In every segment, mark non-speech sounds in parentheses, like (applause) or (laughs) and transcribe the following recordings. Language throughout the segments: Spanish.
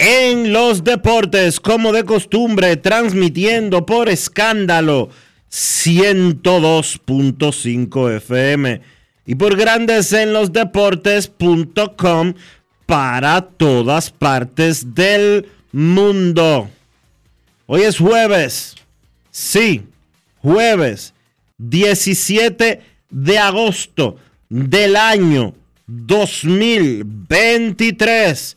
en los Deportes, como de costumbre, transmitiendo por escándalo 102.5 FM y por Grandes en los Deportes.com para todas partes del mundo. Hoy es jueves. Sí, jueves 17 de agosto del año 2023.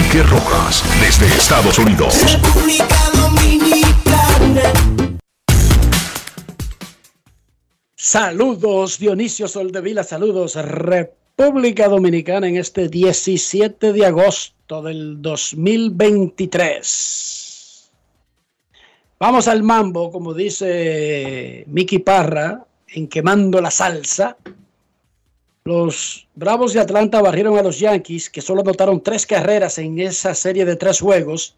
Enrique Rojas desde Estados Unidos. República Dominicana. Saludos Dionisio Soldevila, saludos República Dominicana en este 17 de agosto del 2023. Vamos al mambo, como dice Miki Parra, en quemando la salsa. Los Bravos de Atlanta barrieron a los Yankees, que solo anotaron tres carreras en esa serie de tres juegos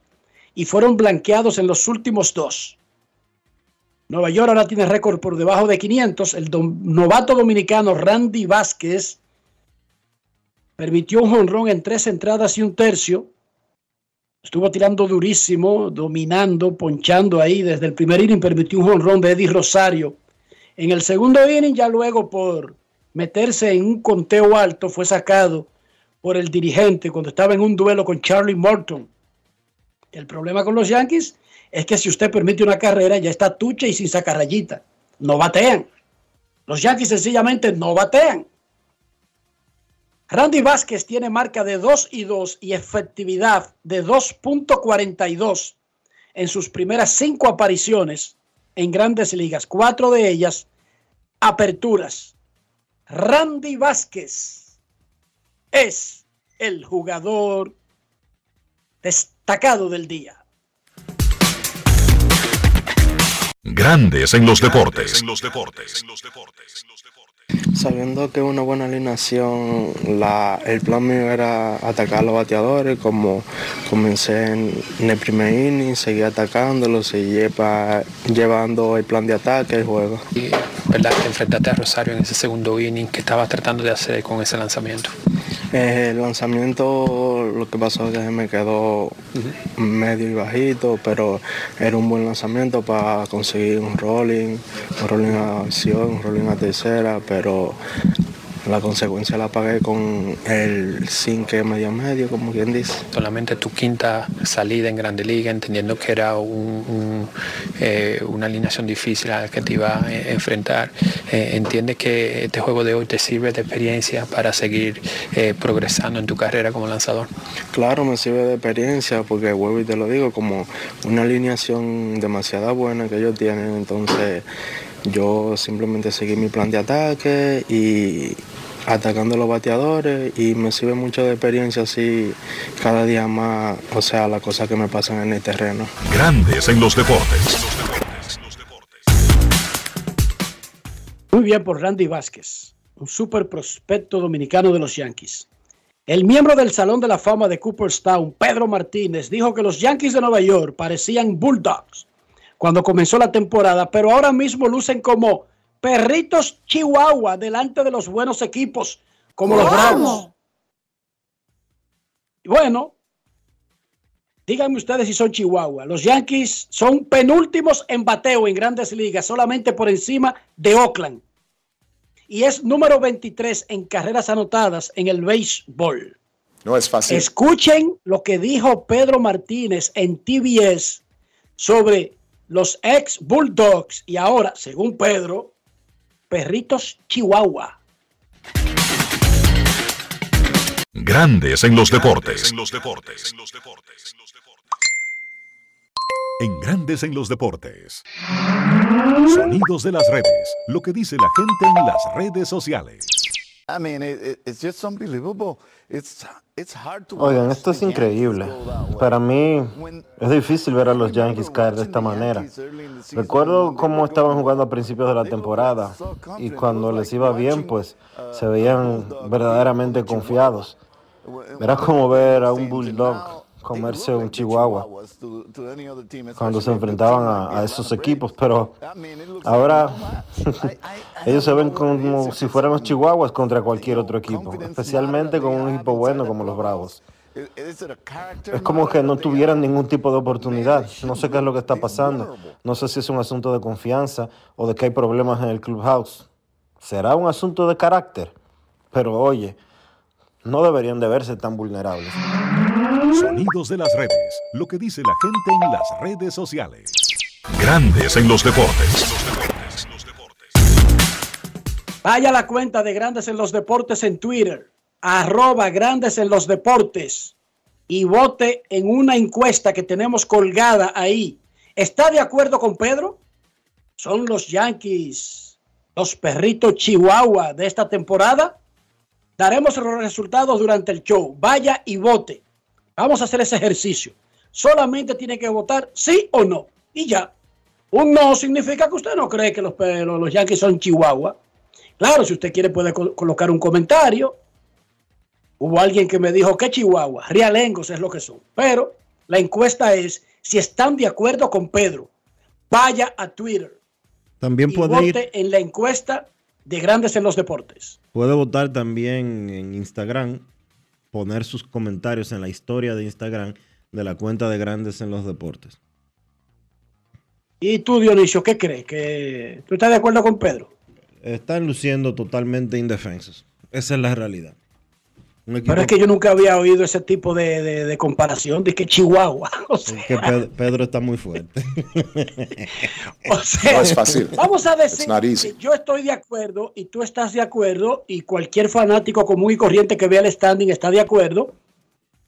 y fueron blanqueados en los últimos dos. Nueva York ahora tiene récord por debajo de 500. El novato dominicano Randy Vázquez permitió un jonrón en tres entradas y un tercio. Estuvo tirando durísimo, dominando, ponchando ahí. Desde el primer inning permitió un jonrón de Eddie Rosario. En el segundo inning, ya luego por meterse en un conteo alto, fue sacado por el dirigente cuando estaba en un duelo con Charlie Morton. El problema con los Yankees es que si usted permite una carrera, ya está tucha y sin sacar rayita. No batean. Los Yankees sencillamente no batean. Randy Vázquez tiene marca de 2 y 2 y efectividad de 2.42 en sus primeras cinco apariciones en grandes ligas, cuatro de ellas aperturas. Randy Vázquez es el jugador destacado del día. Grandes en los deportes. Sabiendo que una buena alineación, la, el plan mío era atacar a los bateadores, como comencé en, en el primer inning, seguí atacándolos, seguí pa- llevando el plan de ataque el juego. Y, ¿verdad? Te enfrentaste a Rosario en ese segundo inning que estabas tratando de hacer con ese lanzamiento. Eh, el lanzamiento, lo que pasó es que me quedó medio y bajito, pero era un buen lanzamiento para conseguir un rolling, un rolling a acción, un rolling a tercera, pero la consecuencia la pagué con el sin que medio medio, como quien dice. Solamente tu quinta salida en Grande Liga, entendiendo que era un- un, eh, una alineación difícil a la que te iba a eh, enfrentar. Eh, ¿Entiendes que este juego de hoy te sirve de experiencia para seguir eh, progresando en tu carrera como lanzador? Claro, me sirve de experiencia porque vuelvo y te lo digo, como una alineación demasiado buena que ellos tienen, entonces yo simplemente seguí mi plan de ataque y atacando a los bateadores y me sirve mucho de experiencia así cada día más, o sea, las cosas que me pasan en el terreno. Grandes en los deportes. Muy bien por Randy Vázquez, un super prospecto dominicano de los Yankees. El miembro del Salón de la Fama de Cooperstown, Pedro Martínez, dijo que los Yankees de Nueva York parecían Bulldogs cuando comenzó la temporada, pero ahora mismo lucen como perritos chihuahua delante de los buenos equipos como los Bravos. Bueno, díganme ustedes si son chihuahua. Los Yankees son penúltimos en bateo en grandes ligas, solamente por encima de Oakland. Y es número 23 en carreras anotadas en el béisbol. No es fácil. Escuchen lo que dijo Pedro Martínez en TBS sobre los ex Bulldogs y ahora, según Pedro, perritos Chihuahua. Grandes en los deportes. En Grandes en los deportes. Sonidos de las redes. Lo que dice la gente en las redes sociales. I mean, it, it- it's just unbelievable. It's it's hard to Oigan, esto es increíble. Para mí es difícil ver a los Yankees caer de esta manera. Recuerdo cómo estaban jugando a principios de la temporada y cuando les iba bien, pues uh, se veían verdaderamente confiados. Era como ver a un bulldog comerse un chihuahua cuando se enfrentaban a, esos equipos, pero ahora (laughs) ellos se ven como si if fueran los it's chihuahuas contra cualquier otro equipo, especialmente con un equipo bueno como los Bravos. Es como que no tuvieran ningún tipo de oportunidad. No sé qué es lo que está pasando. No sé si es un asunto de confianza o de que hay problemas en el clubhouse. Será un asunto de carácter. Pero oye, no deberían de verse tan vulnerables. Sonidos de las redes. Lo que dice la gente en las redes sociales. Grandes en los deportes. Vaya a la cuenta de Grandes en los Deportes en Twitter, arroba Grandes en los Deportes y vote en una encuesta que tenemos colgada ahí. ¿Está de acuerdo con Pedro? ¿Son los Yankees los perritos Chihuahua de esta temporada? Daremos los resultados durante el show. Vaya y vote. Vamos a hacer ese ejercicio. Solamente tiene que votar sí o no. Y ya. Un no significa que usted no cree que los, los los Yankees son Chihuahua. Claro, si usted quiere puede col- colocar un comentario. Hubo alguien que me dijo que Chihuahua, realengos es lo que son. Pero la encuesta es si están de acuerdo con Pedro. Vaya a Twitter También y puede vote ir, en la encuesta de Grandes en los Deportes. puede votar también en Instagram, poner sus comentarios en la historia de Instagram de la cuenta de Grandes en los Deportes. ¿Y tú, Dionisio, qué crees? ¿Que ¿Tú estás de acuerdo con Pedro? Están luciendo totalmente indefensos. Esa es la realidad. Un equipo Pero es que yo nunca había oído ese tipo de, de- de comparación de que Chihuahua. (laughs) O sea, que Pe- Pedro está muy fuerte. (laughs) o sea, No es fácil. Vamos a decir que yo estoy de acuerdo y tú estás de acuerdo y cualquier fanático común y corriente que vea el standing está de acuerdo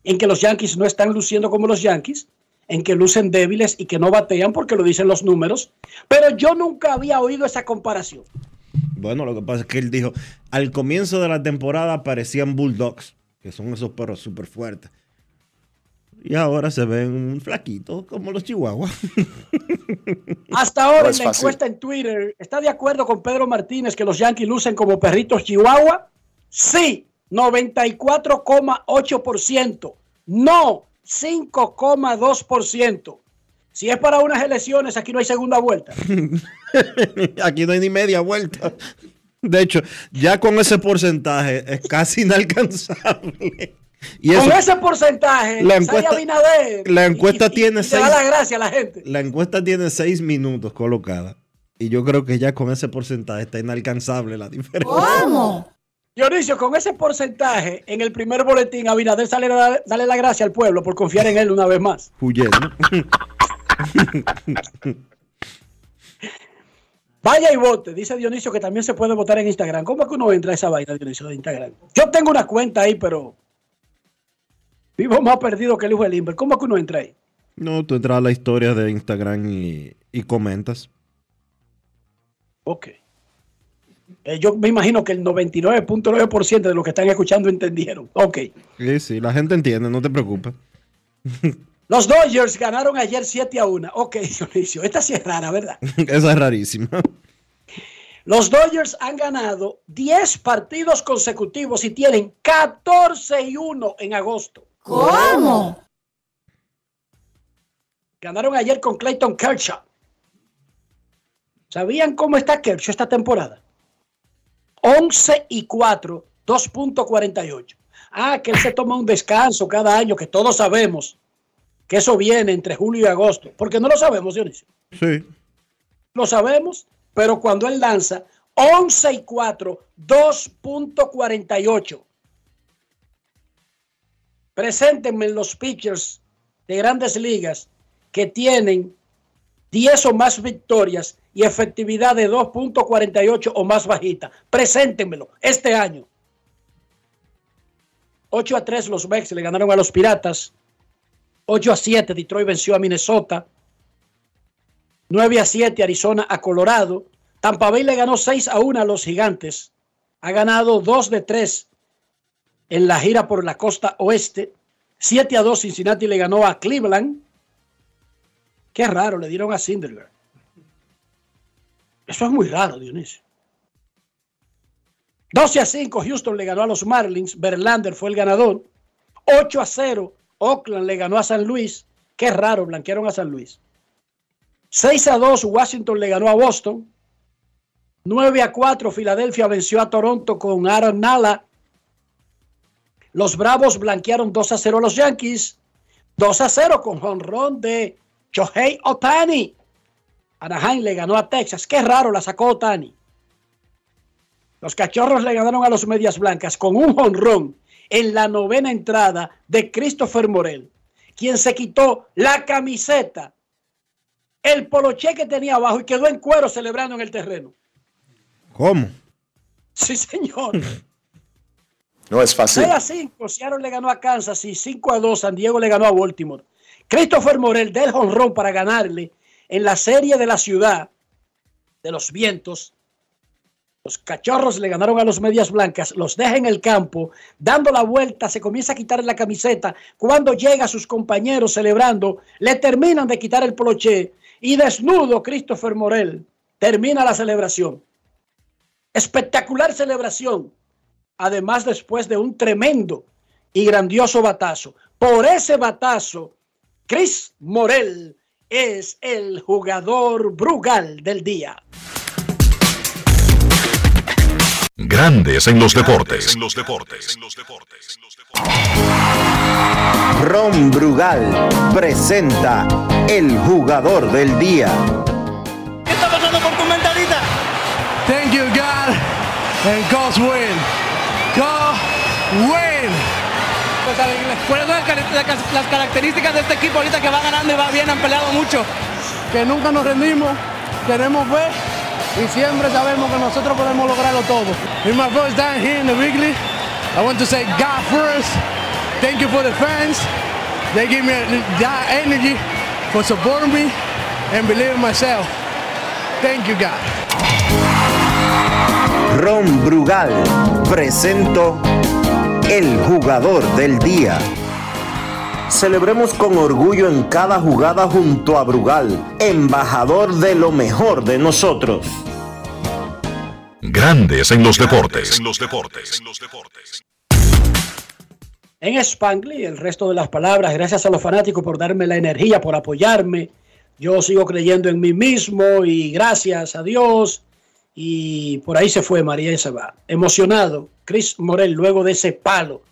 en que los Yankees no están luciendo como los Yankees, en que lucen débiles y que no batean porque lo dicen los números. Pero yo nunca había oído esa comparación. Bueno, lo que pasa es que él dijo, al comienzo de la temporada parecían Bulldogs, que son esos perros súper fuertes. Y ahora se ven flaquitos como los chihuahuas. (laughs) Hasta ahora No en la fácil. encuesta en Twitter, ¿está de acuerdo con Pedro Martínez que los Yankees lucen como perritos Chihuahua? Sí, 94,8%. No, 5,2%. Si es para unas elecciones, aquí no hay segunda vuelta. (laughs) Aquí no hay ni media vuelta. De hecho, ya con ese porcentaje es casi inalcanzable. Y eso, Con ese porcentaje, La encuesta- Abinader la encuesta y- tiene y le da seis- la gracia a la gente. la encuesta tiene seis minutos colocada. Y yo creo que ya con ese porcentaje está inalcanzable la diferencia. Dionisio, con ese porcentaje en el primer boletín, Abinader sale a dar- darle la gracia al pueblo por confiar en él una vez más. Huyendo. (laughs) Vaya y vote, dice Dionisio que también se puede votar en Instagram. ¿Cómo es que uno entra a esa vaina, Dionisio, de Instagram? Yo tengo una cuenta ahí, pero vivo más perdido que el hijo del Limber. ¿Cómo es que uno entra ahí? No, tú entras a la historia de Instagram y, y comentas. Ok. Eh, yo me imagino que el 99.9% de los que están escuchando entendieron. Ok. Sí, sí, la gente entiende, no te preocupes. (laughs) Los Dodgers ganaron ayer 7 a 1. Ok, (laughs) Dionisio, esta sí es rara, ¿verdad? (laughs) Esa es rarísima. Los Dodgers han ganado 10 partidos consecutivos y tienen 14 y 1 en agosto. ¿Cómo? Ganaron ayer con Clayton Kershaw. ¿Sabían cómo está Kershaw esta temporada? 11 y 4, 2.48. Ah, que él se toma un descanso cada año, que todos sabemos que eso viene entre julio y agosto. Porque no lo sabemos, Dionisio. Sí. Lo sabemos, pero cuando él lanza 11 y 4, 2.48. Preséntenme los pitchers de grandes ligas que tienen 10 o más victorias y efectividad de 2.48 o más bajita. Preséntenmelo este año. 8 a 3 los Mex le ganaron a los Piratas. 8 a 7 Detroit venció a Minnesota. 9 a 7 Arizona a Colorado. Tampa Bay le ganó 6 a 1 a los Gigantes. Ha ganado 2 de 3 en la gira por la costa oeste. 7 a 2 Cincinnati le ganó a Cleveland. Qué raro, le dieron a Sindergaard. Eso es muy raro, Dionisio. 12 a 5 Houston le ganó a los Marlins. Verlander fue el ganador. 8 a 0 Oakland le ganó a San Luis. Qué raro, blanquearon a San Luis. 6 a 2 Washington le ganó a Boston. 9 a 4 Filadelfia venció a Toronto con Aaron Nala. Los Bravos blanquearon 2 a 0 a los Yankees. 2 a 0 con jonrón de Shohei Otani. Anaheim le ganó a Texas. Qué raro la sacó Otani. Los Cachorros le ganaron a los Medias Blancas con un jonrón en la novena entrada de Christopher Morel, quien se quitó la camiseta, el poloché que tenía abajo y quedó en cuero celebrando en el terreno. ¿Cómo? Sí, señor. (laughs) No es fácil. 6 a 5, Seattle le ganó a Kansas y 5 a 2, San Diego le ganó a Baltimore. Christopher Morel del jonrón para ganarle en la serie de la ciudad de los vientos. Los cachorros le ganaron a los medias blancas, los deja en el campo, dando la vuelta, se comienza a quitar la camiseta. Cuando llega a sus compañeros celebrando, le terminan de quitar el poloché y desnudo Christopher Morel termina la celebración. Espectacular celebración. Además, después de un tremendo y grandioso batazo. Por ese batazo, Chris Morel es el jugador Brugal del día. Grandes en los deportes. En los deportes. Ron Brugal presenta el jugador del día. ¿Qué está pasando por tu mentalita? Thank you, God. And God's win. God win. Pues, ¿Cuáles son las características de este equipo ahorita que va ganando y va bien? Han peleado mucho. Que nunca nos rendimos, tenemos fe y siempre sabemos que nosotros podemos lograrlo todo. In my first time here in the league, I want to say God first. Thank you for the fans. They give me that energy for supporting me and believing in myself. Thank you, God. Ron Brugal presento el jugador del día. Celebremos con orgullo en cada jugada junto a Brugal, embajador de lo mejor de nosotros. Grandes en los deportes. En los deportes. En Spanglish, el resto de las palabras, gracias a los fanáticos por darme la energía, por apoyarme. Yo sigo creyendo en mí mismo y gracias a Dios. Y por ahí se fue María y se va. Emocionado, Chris Morel, luego de ese palo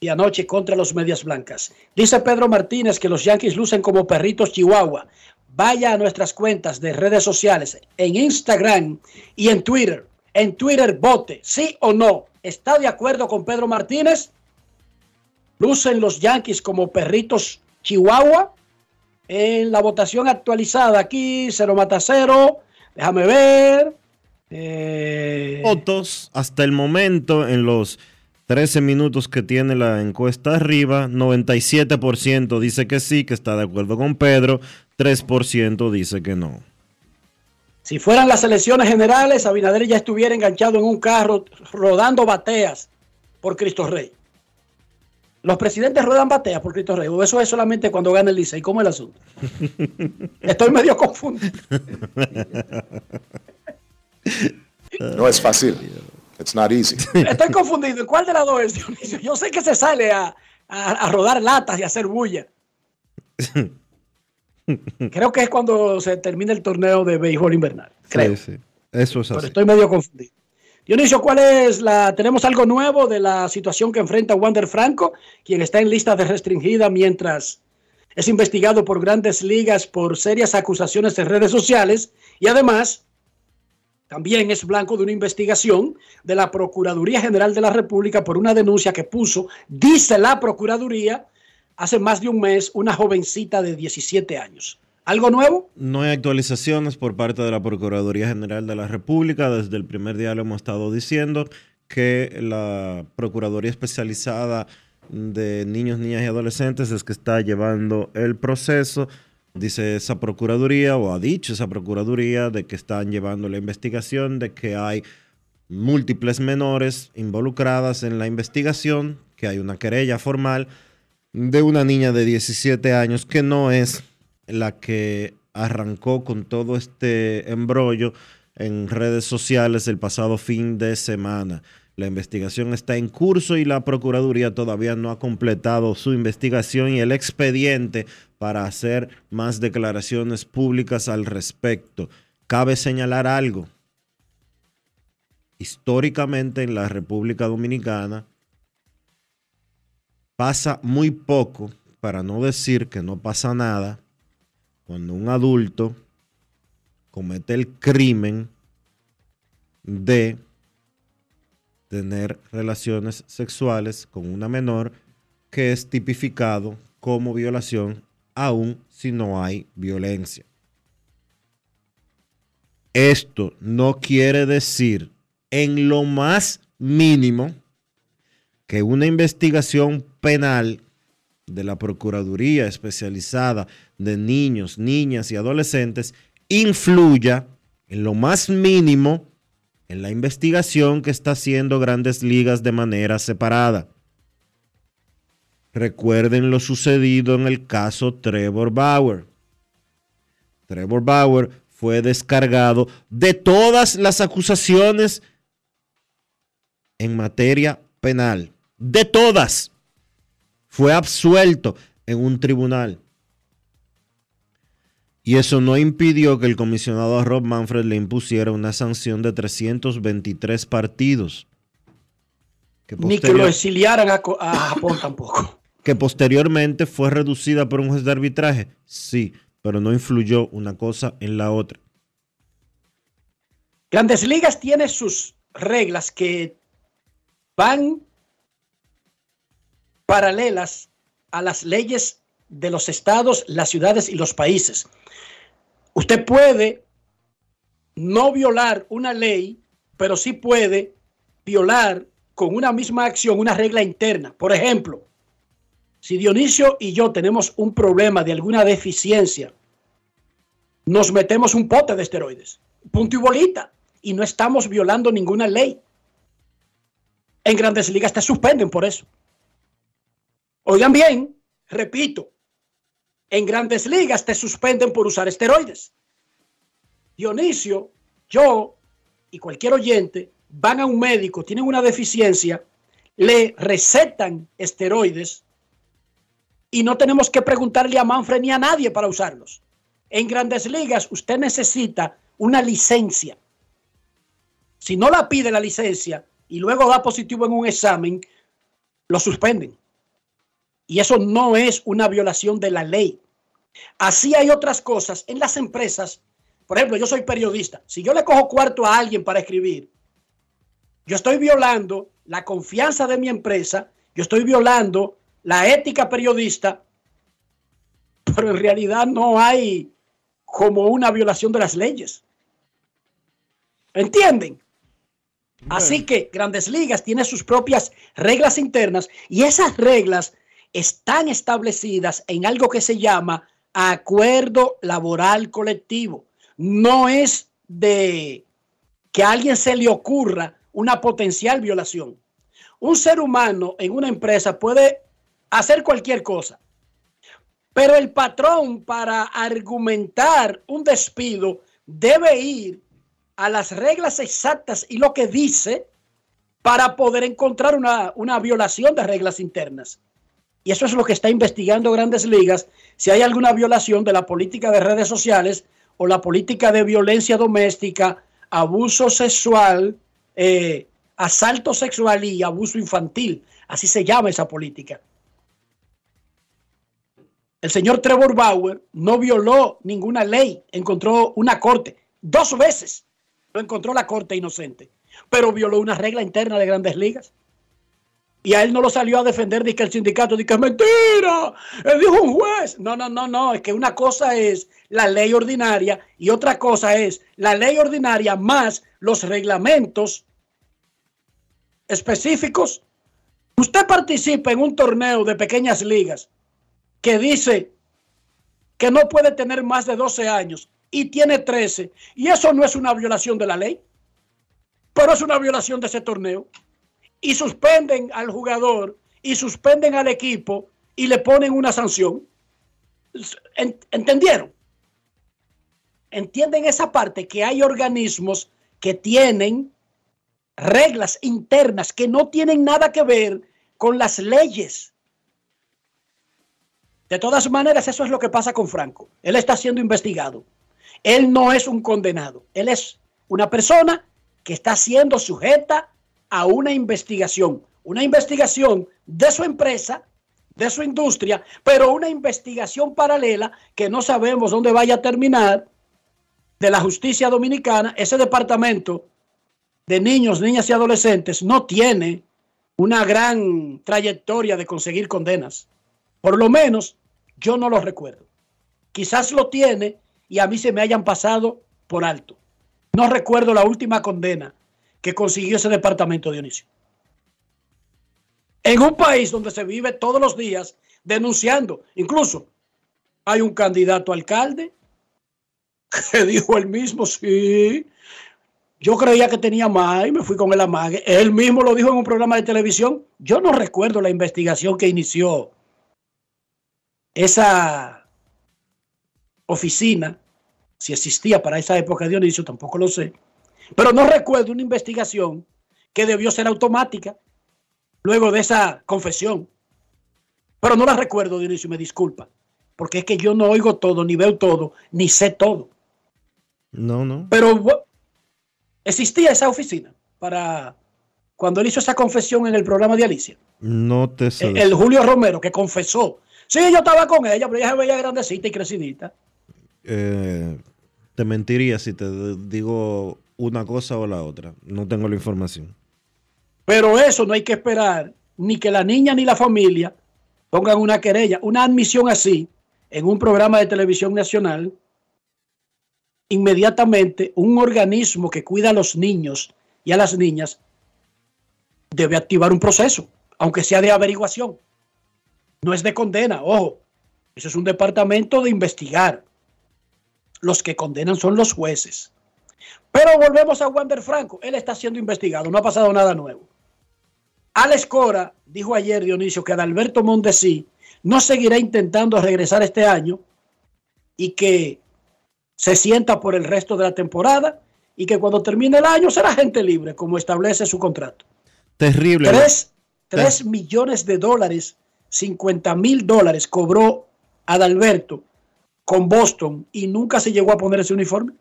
y anoche contra los Medias Blancas. Dice Pedro Martínez que los Yankees lucen como perritos chihuahua. Vaya a nuestras cuentas de redes sociales, en Instagram y en Twitter. En Twitter vote, sí o no. está de acuerdo con Pedro Martínez. Lucen los Yankees como perritos Chihuahua. En la votación actualizada aquí, cero mata cero. Déjame ver. Eh, Votos hasta el momento en los 13 minutos que tiene la encuesta arriba, 97% dice que sí, que está de acuerdo con Pedro, 3% dice que no. Si fueran las elecciones generales, Abinader ya estuviera enganchado en un carro rodando bateas por Cristo Rey. Los presidentes ruedan bateas por Cristo Rey. O eso es solamente cuando gana el Licey. ¿Cómo es el asunto? (laughs) Estoy medio confundido. No es fácil. It's not easy. (laughs) Estoy confundido. ¿Cuál de las dos es, Dionisio? Yo sé que se sale a, a- a rodar latas y a hacer bulla. (laughs) Creo que es cuando se termina el torneo de béisbol invernal. Creo. Sí, sí. Eso es Pero así. estoy medio confundido. Dionisio, ¿cuál es la. Tenemos algo nuevo de la situación que enfrenta Wander Franco, quien está en lista de restringida mientras es investigado por grandes ligas por serias acusaciones en redes sociales y además también es blanco de una investigación de la Procuraduría General de la República por una denuncia que puso, dice la Procuraduría, hace más de un mes, una jovencita de 17 años. ¿Algo nuevo? No hay actualizaciones por parte de la Procuraduría General de la República. Desde el primer día lo hemos estado diciendo que la Procuraduría Especializada de Niños, Niñas y Adolescentes es que está llevando el proceso. Dice esa Procuraduría o ha dicho esa Procuraduría de que están llevando la investigación, de que hay múltiples menores involucradas en la investigación, que hay una querella formal de una niña de 17 años que no es la que arrancó con todo este embrollo en redes sociales el pasado fin de semana. La investigación está en curso y la Procuraduría todavía no ha completado su investigación y el expediente para hacer más declaraciones públicas al respecto. Cabe señalar algo. Históricamente en la República Dominicana pasa muy poco, para no decir que no pasa nada, cuando un adulto comete el crimen de tener relaciones sexuales con una menor que es tipificado como violación aun si no hay violencia. Esto no quiere decir en lo más mínimo que una investigación penal de la Procuraduría especializada de niños, niñas y adolescentes influya en lo más mínimo en la investigación que está haciendo Grandes Ligas de manera separada. Recuerden lo sucedido en el caso Trevor Bauer. Trevor Bauer fue descargado de todas las acusaciones en materia penal. De todas. Fue absuelto en un tribunal. Y eso no impidió que el comisionado Rob Manfred le impusiera una sanción de 323 partidos. Que, Ni que lo exiliaran a, a Japón tampoco. Que posteriormente fue reducida por un juez de arbitraje. Sí, pero no influyó una cosa en la otra. Grandes Ligas tiene sus reglas que van paralelas a las leyes de los estados, las ciudades y los países. Usted puede no violar una ley, pero sí puede violar con una misma acción una regla interna. Por ejemplo, si Dionisio y yo tenemos un problema de alguna deficiencia, nos metemos un pote de esteroides, punto y bolita, y no estamos violando ninguna ley. En grandes ligas te suspenden por eso. Oigan bien, repito, en grandes ligas te suspenden por usar esteroides. Dionisio, yo y cualquier oyente van a un médico, tienen una deficiencia, le recetan esteroides y no tenemos que preguntarle a Manfred ni a nadie para usarlos. En grandes ligas usted necesita una licencia. Si no la pide la licencia y luego da positivo en un examen, lo suspenden. Y eso no es una violación de la ley. Así hay otras cosas en las empresas. Por ejemplo, yo soy periodista. Si yo le cojo cuarto a alguien para escribir, yo estoy violando la confianza de mi empresa, yo estoy violando la ética periodista, pero en realidad no hay como una violación de las leyes. ¿Entienden? Así que Grandes Ligas tiene sus propias reglas internas y esas reglas están establecidas en algo que se llama acuerdo laboral colectivo. No es de que a alguien se le ocurra una potencial violación. Un ser humano en una empresa puede hacer cualquier cosa, pero el patrón para argumentar un despido debe ir a las reglas exactas y lo que dice para poder encontrar una, una violación de reglas internas. Y eso es lo que está investigando Grandes Ligas, si hay alguna violación de la política de redes sociales o la política de violencia doméstica, abuso sexual, eh, asalto sexual y abuso infantil. Así se llama esa política. El señor Trevor Bauer no violó ninguna ley, encontró una corte, dos veces lo encontró la corte inocente, pero violó una regla interna de grandes ligas. Y a él no lo salió a defender, dice que el sindicato, dice que es mentira, él dijo un juez. No, no, no, no, es que una cosa es la ley ordinaria y otra cosa es la ley ordinaria más los reglamentos específicos. Usted participa en un torneo de pequeñas ligas que dice que no puede tener más de 12 años y tiene 13, y eso no es una violación de la ley, pero es una violación de ese torneo y suspenden al jugador y suspenden al equipo y le ponen una sanción. ¿Entendieron? ¿Entienden esa parte? Que hay organismos que tienen reglas internas que no tienen nada que ver con las leyes. De todas maneras, eso es lo que pasa con Franco. Él está siendo investigado. Él no es un condenado. Él es una persona que está siendo sujeta a una investigación, una investigación de su empresa, de su industria, pero una investigación paralela que no sabemos dónde vaya a terminar de la justicia dominicana. Ese departamento de niños, niñas y adolescentes no tiene una gran trayectoria de conseguir condenas. Por lo menos yo no lo recuerdo. Quizás lo tiene y a mí se me hayan pasado por alto. No recuerdo la última condena que consiguió ese departamento, Dionisio. En un país donde se vive todos los días denunciando, incluso hay un candidato alcalde que (laughs) dijo él mismo, sí, yo creía que tenía más y me fui con el amague. Él mismo lo dijo en un programa de televisión. Yo no recuerdo la investigación que inició esa oficina, si existía para esa época Dionisio, tampoco lo sé pero no recuerdo una investigación que debió ser automática luego de esa confesión. Pero no la recuerdo, Dionisio, me disculpa. Porque es que yo no oigo todo, ni veo todo, ni sé todo. No, no. Pero existía esa oficina para cuando él hizo esa confesión en el programa de Alicia. No te sé. El, el Julio Romero, que confesó. Sí, yo estaba con ella, pero ella se veía grandecita y crecidita. Eh, te mentiría si te digo una cosa o la otra. No tengo la información. Pero eso no hay que esperar ni que la niña ni la familia pongan una querella. Una admisión así en un programa de televisión nacional, inmediatamente un organismo que cuida a los niños y a las niñas debe activar un proceso, aunque sea de averiguación. No es de condena, ojo. Eso es un departamento de investigar. Los que condenan son los jueces. Pero volvemos a Wander Franco. Él está siendo investigado, no ha pasado nada nuevo. Alex Cora dijo ayer, Dionisio, que Adalberto Mondesi no seguirá intentando regresar este año y que se sienta por el resto de la temporada y que cuando termine el año será gente libre, como establece su contrato. Terrible. Tres, millones de dólares, 50 mil dólares cobró Adalberto con Boston y nunca se llegó a poner ese uniforme.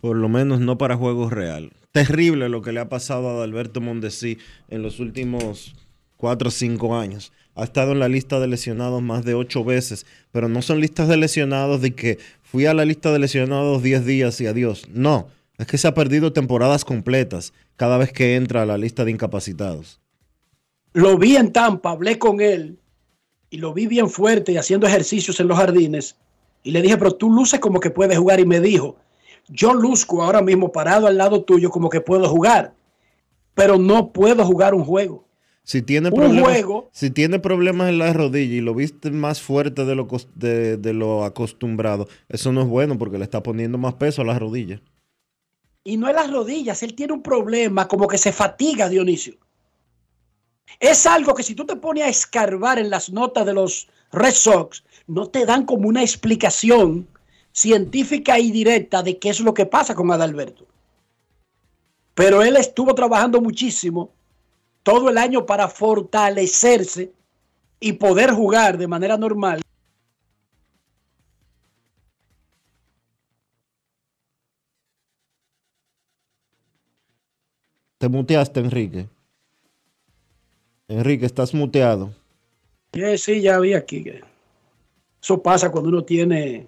Por lo menos no para juegos real. Terrible lo que le ha pasado a Alberto Mondesi en los últimos cuatro o cinco años. Ha estado en la lista de lesionados más de ocho veces, pero no son listas de lesionados de que fui a la lista de lesionados 10 días y adiós. No, Es que se ha perdido temporadas completas cada vez que entra a la lista de incapacitados. Lo vi en Tampa, hablé con él y lo vi bien fuerte y haciendo ejercicios en los jardines. Y le dije, pero tú luces como que puedes jugar. Y me dijo, yo luzco ahora mismo parado al lado tuyo como que puedo jugar, pero no puedo jugar un juego. Si tiene, Un problemas, juego. si tiene problemas en la rodilla y lo viste más fuerte de lo, de, de lo acostumbrado, eso no es bueno porque le está poniendo más peso a la rodilla. Y no es las rodillas, él tiene un problema como que se fatiga, Dionisio. Es algo que si tú te pones a escarbar en las notas de los Red Sox, no te dan como una explicación científica y directa de qué es lo que pasa con Adalberto. Pero él estuvo trabajando muchísimo todo el año para fortalecerse y poder jugar de manera normal. Te muteaste, Enrique. Enrique, estás muteado. Sí, sí, ya vi aquí que eso pasa cuando uno tiene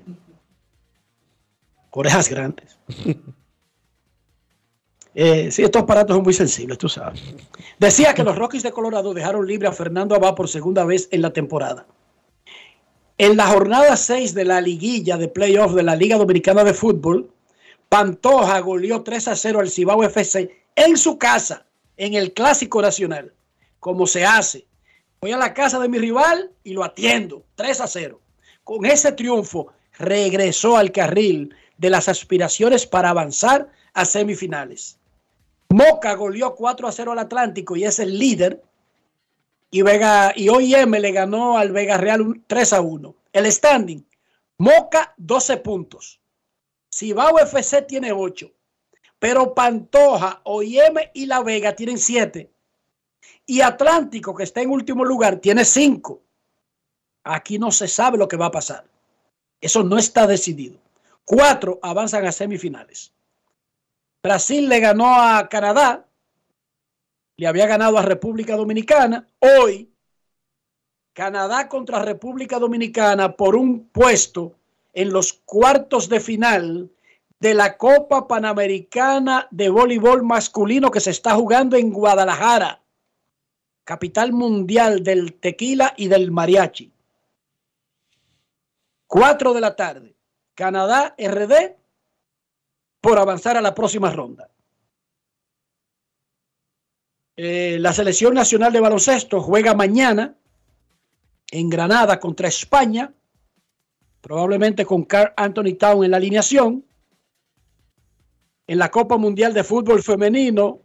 orejas grandes. (laughs) Eh, sí, estos aparatos son muy sensibles, tú sabes. Decía que los Rockies de Colorado dejaron libre a Fernando Abad por segunda vez en la temporada. En la jornada 6 de la liguilla de playoff de la Liga Dominicana de Fútbol, Pantoja goleó 3 a 0 al Cibao FC en su casa, en el Clásico Nacional, como se hace. Voy a la casa de mi rival y lo atiendo, 3 a 0. Con ese triunfo regresó al carril de las aspiraciones para avanzar a semifinales. Moca goleó 4 a 0 al Atlántico y es el líder. Y, Vega, y OIM le ganó al Vega Real un 3 a 1. El standing, Moca 12 puntos. Cibao FC tiene 8. Pero Pantoja, OIM y La Vega tienen 7. Y Atlántico, que está en último lugar, tiene 5. Aquí no se sabe lo que va a pasar. Eso no está decidido. Cuatro avanzan a semifinales. Brasil le ganó a Canadá, le había ganado a República Dominicana. Hoy, Canadá contra República Dominicana por un puesto en los cuartos de final de la Copa Panamericana de Voleibol Masculino que se está jugando en Guadalajara, capital mundial del tequila y del mariachi. Cuatro de la tarde. Canadá RD por avanzar a la próxima ronda. Eh, la selección nacional de baloncesto juega mañana en Granada contra España, probablemente con Carl Anthony Town en la alineación. En la Copa Mundial de Fútbol Femenino,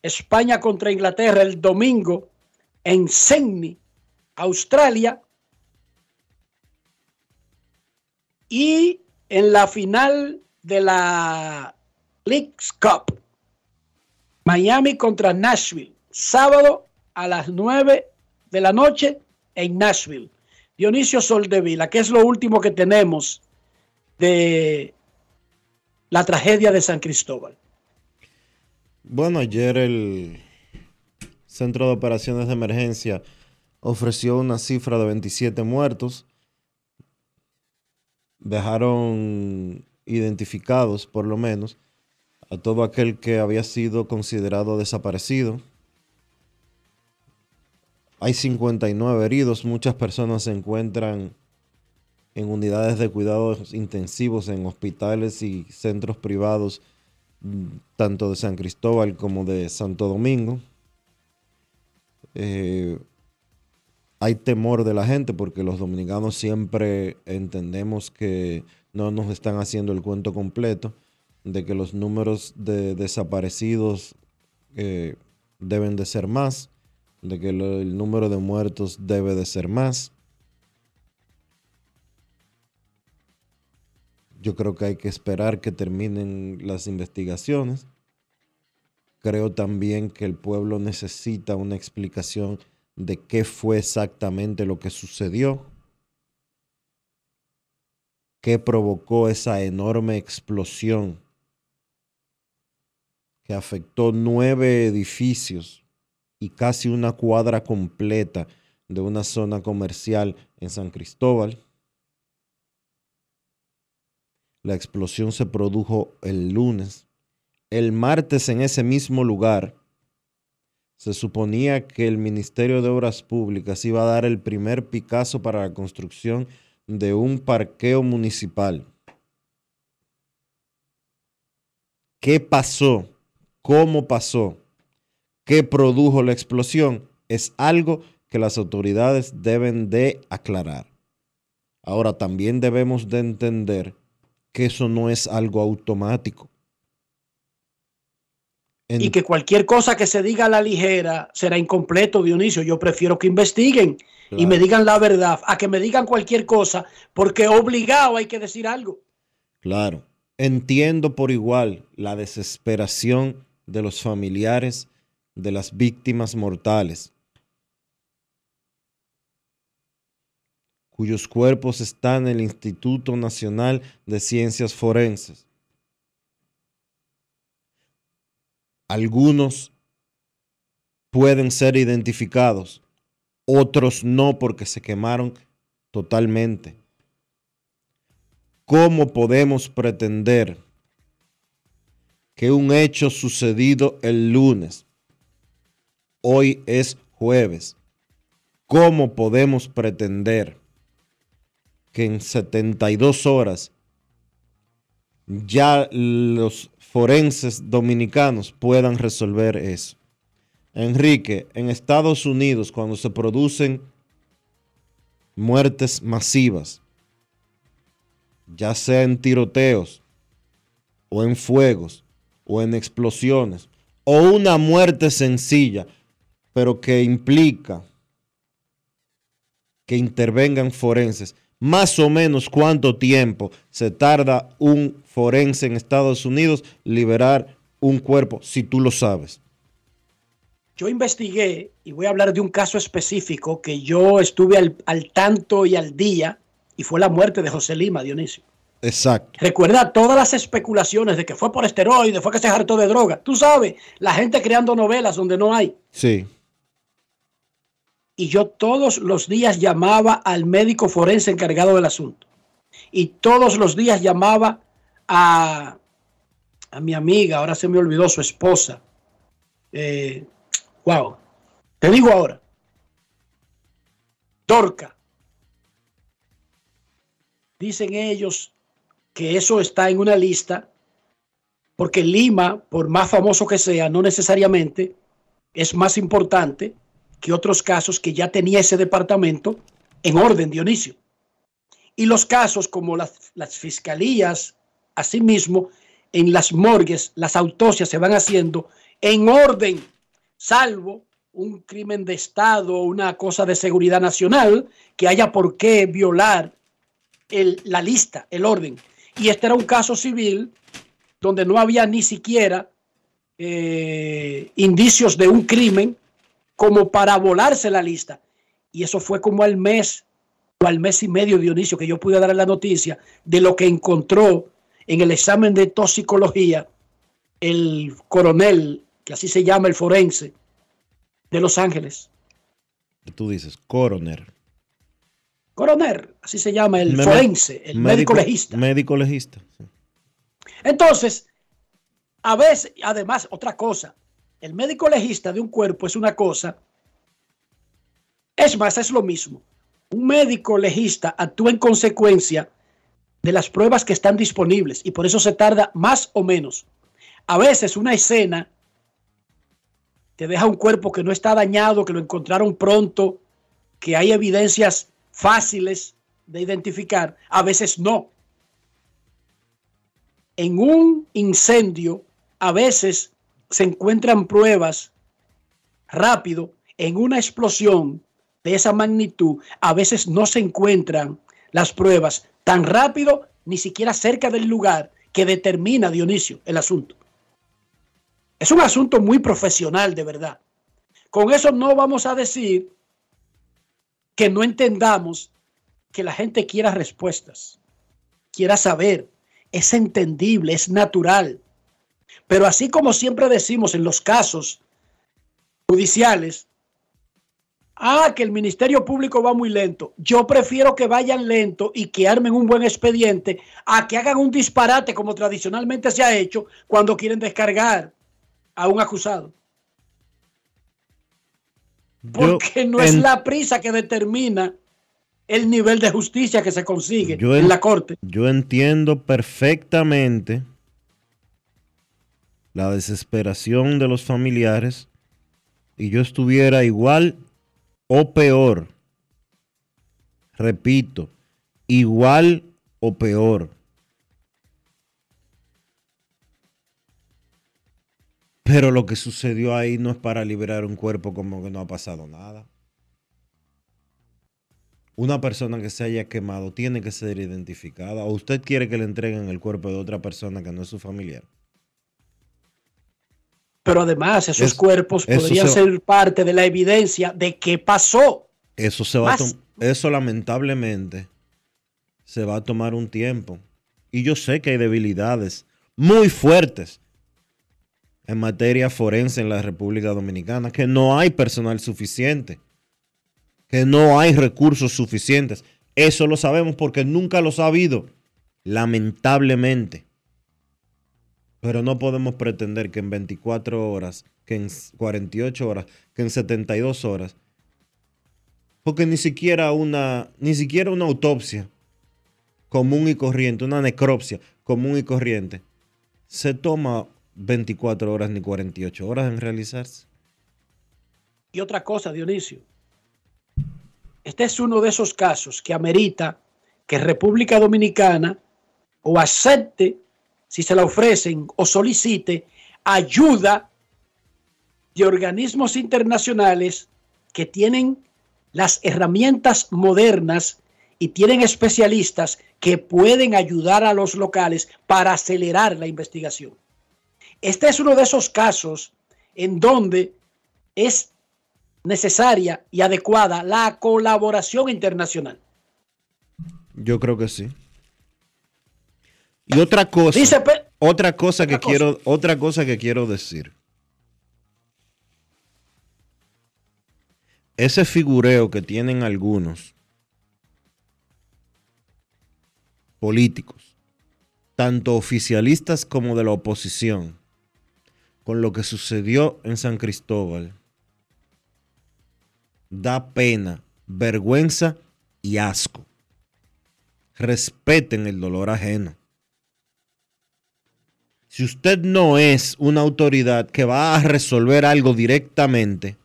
España contra Inglaterra el domingo en Sydney, Australia. Y en la final de la Leagues Cup, Miami contra Nashville, sábado a las 9 de la noche en Nashville. Dionisio Soldevila, que es lo último que tenemos de la tragedia de San Cristóbal. Bueno, ayer el Centro de Operaciones de Emergencia ofreció una cifra de 27 muertos. Dejaron identificados, por lo menos, a todo aquel que había sido considerado desaparecido. Hay 59 heridos, muchas personas se encuentran en unidades de cuidados intensivos en hospitales y centros privados, mm, tanto de San Cristóbal como de Santo Domingo. Eh, hay temor de la gente porque los dominicanos siempre entendemos que no nos están haciendo el cuento completo de que los números de desaparecidos eh, deben de ser más, de que el número de muertos debe de ser más. Yo creo que hay que esperar que terminen las investigaciones. Creo también que el pueblo necesita una explicación de qué fue exactamente lo que sucedió, qué provocó esa enorme explosión que afectó nueve edificios y casi una cuadra completa de una zona comercial en San Cristóbal. La explosión se produjo el lunes el martes en ese mismo lugar, se suponía que el Ministerio de Obras Públicas iba a dar el primer Picasso para la construcción de un parqueo municipal. ¿Qué pasó? ¿Cómo pasó? ¿Qué produjo la explosión? Es algo que las autoridades deben de aclarar. Ahora también debemos de entender que eso no es algo automático. Y que cualquier cosa que se diga a la ligera será incompleto, Dionisio. Yo prefiero que investiguen y me digan la verdad a que me digan cualquier cosa, porque obligado hay que decir algo. Claro, entiendo por igual la desesperación de los familiares de las víctimas mortales, cuyos cuerpos están en el Instituto Nacional de Ciencias Forenses. Algunos pueden ser identificados, otros no porque se quemaron totalmente. ¿Cómo podemos pretender que un hecho sucedido el lunes, hoy es jueves, cómo podemos pretender que en 72 horas ya los forenses dominicanos puedan resolver eso. Enrique, en Estados Unidos, cuando se producen muertes masivas, ya sea en tiroteos, o en fuegos, o en explosiones, o una muerte sencilla, pero que implica que intervengan forenses, más o menos cuánto tiempo se tarda un forense en Estados Unidos liberar un cuerpo, si tú lo sabes. Yo investigué y voy a hablar de un caso específico que yo estuve al, al tanto y al día y fue la muerte de José Lima, Dionisio. Exacto. Recuerda todas las especulaciones de que fue por esteroides, fue que se hartó de droga. Tú sabes, la gente creando novelas donde no hay. Sí y yo todos los días llamaba al médico forense encargado del asunto. Y todos los días llamaba a, a mi amiga, ahora se me olvidó su esposa. Eh, wow, te digo ahora, Dorca. Dicen ellos que eso está en una lista porque Lima, por más famoso que sea, no necesariamente es más importante que otros casos que ya tenía ese departamento en orden, Dionisio. Y los casos como las, las fiscalías, asimismo, en las morgues, las autopsias se van haciendo en orden, salvo un crimen de Estado, una cosa de seguridad nacional, que haya por qué violar el, la lista, el orden. Y este era un caso civil donde no había ni siquiera eh, indicios de un crimen como para volarse la lista. Y eso fue como al mes o al mes y medio, Dionisio, que yo pude dar la noticia de lo que encontró en el examen de toxicología el coronel, que así se llama el forense, de Los Ángeles. Tú dices, coronel. Coronel, así se llama el forense, el médico, legista. Médico legista. Entonces, a veces, además, otra cosa, el médico legista de un cuerpo es una cosa. Es más, es lo mismo. Un médico legista actúa en consecuencia de las pruebas que están disponibles y por eso se tarda más o menos. A veces una escena te deja un cuerpo que no está dañado, que lo encontraron pronto, que hay evidencias fáciles de identificar, a veces no. En un incendio, a veces se encuentran pruebas rápido en una explosión de esa magnitud, a veces no se encuentran las pruebas tan rápido ni siquiera cerca del lugar que determina Dionisio el asunto. Es un asunto muy profesional, de verdad. Con eso no vamos a decir que no entendamos que la gente quiera respuestas, quiera saber. Es entendible, es natural. Pero así como siempre decimos en los casos judiciales, Ah, que el Ministerio Público va muy lento. Yo prefiero que vayan lento y que armen un buen expediente a que hagan un disparate como tradicionalmente se ha hecho cuando quieren descargar a un acusado. Porque no es la prisa que determina el nivel de justicia que se consigue en la corte. Yo entiendo perfectamente la desesperación de los familiares y yo estuviera igual o peor. Repito, igual o peor. Pero lo que sucedió ahí no es para liberar un cuerpo como que no ha pasado nada. Una persona que se haya quemado tiene que ser identificada. ¿O usted quiere que le entreguen el cuerpo de otra persona que no es su familiar? Pero además esos cuerpos podrían ser parte de la evidencia de qué pasó. Eso se va eso lamentablemente se va a tomar un tiempo. Y yo sé que hay debilidades muy fuertes en materia forense en la República Dominicana, que no hay personal suficiente, que no hay recursos suficientes. Eso lo sabemos porque nunca lo ha habido, lamentablemente. Pero no podemos pretender que en 24 horas, que en 48 horas, que en 72 horas, porque ni siquiera una, ni siquiera una autopsia común y corriente, una necropsia común y corriente, se toma 24 horas ni 48 horas en realizarse. Y otra cosa, Dionisio. Este es uno de esos casos que amerita que República Dominicana o acepte, si se la ofrecen, o solicite ayuda de organismos internacionales que tienen las herramientas modernas y tienen especialistas que pueden ayudar a los locales para acelerar la investigación. Este es uno de esos casos en donde es necesaria y adecuada la colaboración internacional. Yo creo que sí. Y otra cosa, otra cosa que quiero, otra cosa que quiero decir. Ese figureo que tienen algunos políticos, tanto oficialistas como de la oposición, con lo que sucedió en San Cristóbal da pena, vergüenza y asco. Respeten el dolor ajeno. Si usted no es una autoridad que va a resolver algo directamente,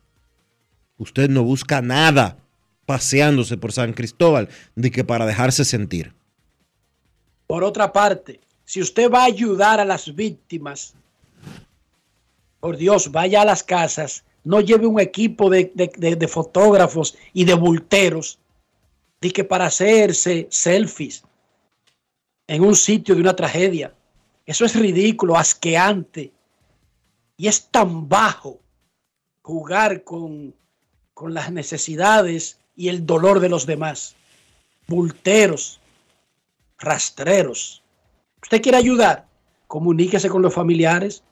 usted no busca nada paseándose por San Cristóbal de que para dejarse sentir. Por otra parte, si usted va a ayudar a las víctimas por Dios, vaya a las casas, no lleve un equipo de, fotógrafos y de bulteros de que para hacerse selfies en un sitio de una tragedia. Eso es ridículo, asqueante. Y es tan bajo jugar con, con las necesidades y el dolor de los demás. Bulteros, rastreros. ¿Usted quiere ayudar? Comuníquese con los familiares,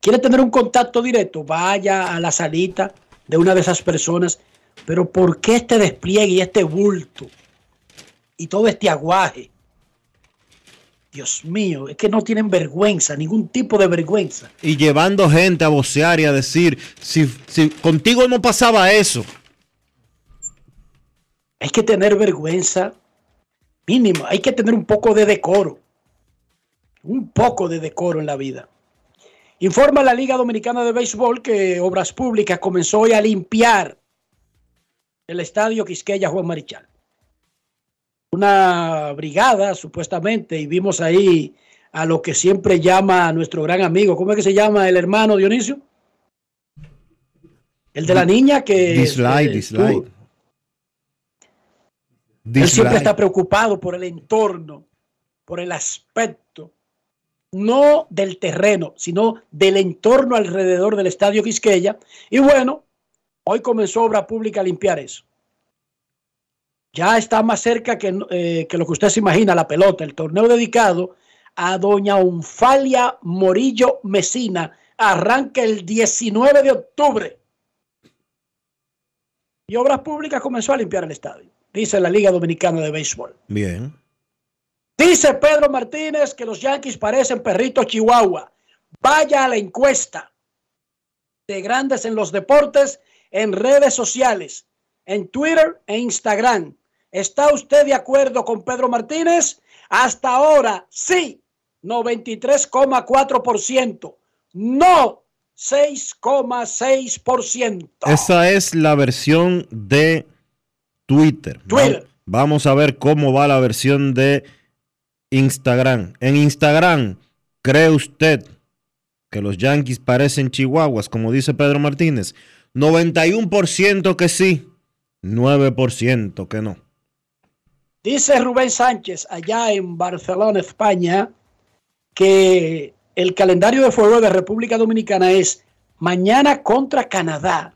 quiere tener un contacto directo, vaya a la salita de una de esas personas. Pero ¿por qué este despliegue y este bulto? Y todo este aguaje. Dios mío, es que no tienen vergüenza, ningún tipo de vergüenza. Y llevando gente a vocear y a decir, si, si contigo no pasaba eso. Hay que tener vergüenza mínimo, hay que tener un poco de decoro. Un poco de decoro en la vida. Informa la Liga Dominicana de Béisbol que Obras Públicas comenzó hoy a limpiar el estadio Quisqueya Juan Marichal. Una brigada, supuestamente, y vimos ahí a lo que siempre llama a nuestro gran amigo, ¿cómo es que se llama el hermano Dionisio? El de la niña que... Dislike, dislike. Él siempre está preocupado por el entorno, por el aspecto no del terreno, sino del entorno alrededor del estadio Quisqueya. Y bueno, hoy comenzó obra pública a limpiar eso. Ya está más cerca que, eh, que lo que usted se imagina, la pelota, el torneo dedicado a doña Unfalia Morillo Mesina. Arranca el 19 de octubre. Y Obras Públicas comenzó a limpiar el estadio, dice la Liga Dominicana de Béisbol. Bien. Dice Pedro Martínez que los Yankees parecen perritos chihuahua. Vaya a la encuesta de grandes en los deportes en redes sociales, en Twitter e Instagram. ¿Está usted de acuerdo con Pedro Martínez? Hasta ahora, sí, 93,4%. No, 6,6%. Esa es la versión de Twitter. Twitter. Vamos a ver cómo va la versión de Instagram. En Instagram, ¿cree usted que los Yankees parecen chihuahuas, como dice Pedro Martínez? 91% que sí, 9% que no. Dice Rubén Sánchez allá en Barcelona, España, que el calendario de fuego de República Dominicana es mañana contra Canadá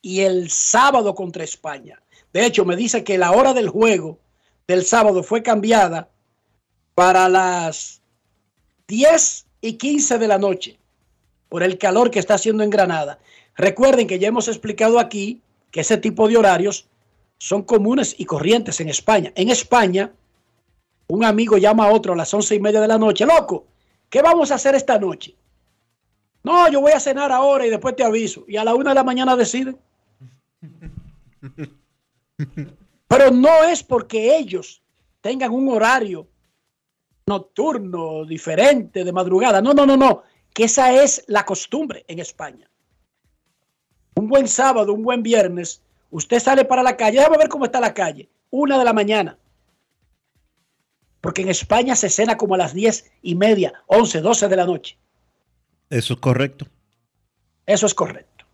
y el sábado contra España. De hecho, me dice que la hora del juego del sábado fue cambiada para las 10 y 15 de la noche por el calor que está haciendo en Granada. Recuerden que ya hemos explicado aquí que ese tipo de horarios son comunes y corrientes en España. En España, un amigo llama a otro a las once y media de la noche, loco, ¿qué vamos a hacer esta noche? No, yo voy a cenar ahora y después te aviso. Y a la una de la mañana deciden. (laughs) Pero no es porque ellos tengan un horario nocturno, diferente, de madrugada. No, no, no, no. Que esa es la costumbre en España. Un buen sábado, un buen viernes, usted sale para la calle. Déjame ver cómo está la calle. Una de la mañana. Porque en España se cena como a las diez y media, once, doce de la noche. Eso es correcto. Eso es correcto.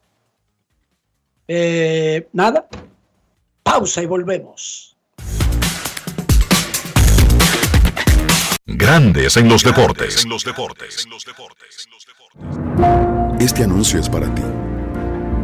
Eh, nada. Pausa y volvemos. Grandes en los deportes. Este anuncio es para ti,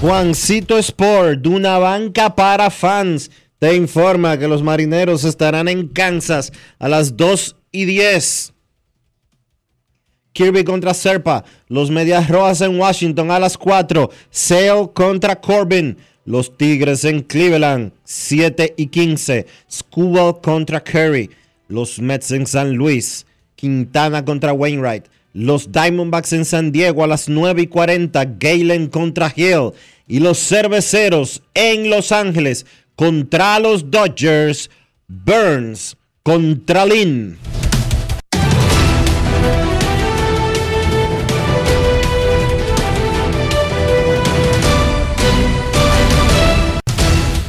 Juancito Sport, una banca para fans, te informa que los marineros estarán en Kansas a las 2 y 10. Kirby contra Serpa, los Medias Rojas en Washington a las 4. Sale contra Corbin, los Tigres en Cleveland 7 y 15. Skubal contra Curry, los Mets en San Luis. Quintana contra Wainwright. Los Diamondbacks en San Diego a las 9 y 40. Galen contra Hill. Y los Cerveceros en Los Ángeles contra los Dodgers. Burns contra Lynn.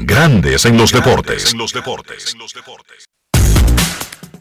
Grandes en los deportes.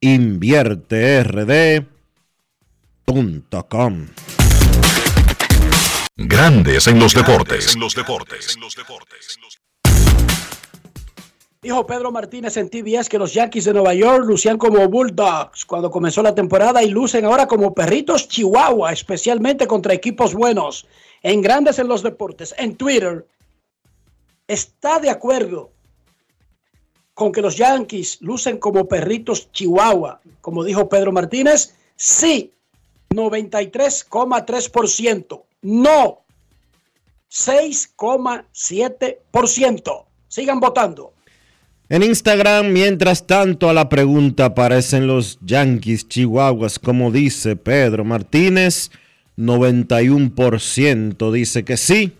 invierterd.com. Grandes en los deportes. Dijo Pedro Martínez en TBS que los Yankees de Nueva York lucían como Bulldogs cuando comenzó la temporada y lucen ahora como perritos Chihuahua, especialmente contra equipos buenos. En Grandes en los Deportes, en Twitter, está de acuerdo con que los Yankees lucen como perritos chihuahua, como dijo Pedro Martínez? Sí, 93,3%. No, 6,7%. Sigan votando. En Instagram, mientras tanto, a la pregunta aparecen los Yankees Chihuahuas, como dice Pedro Martínez. 91% dice que sí,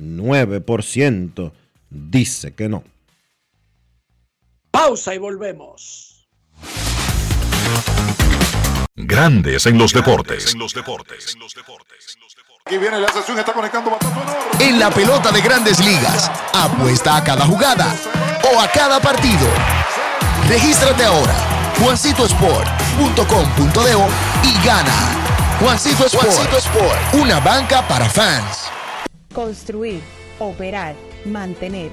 9% dice que no. Pausa y volvemos. Grandes en los deportes. Aquí viene la sesión, está conectando En la pelota de grandes ligas, apuesta a cada jugada o a cada partido. Regístrate ahora juancitosport.com.de y gana. Juancito Sport, Juancito Sport. una banca para fans. Construir, operar, mantener,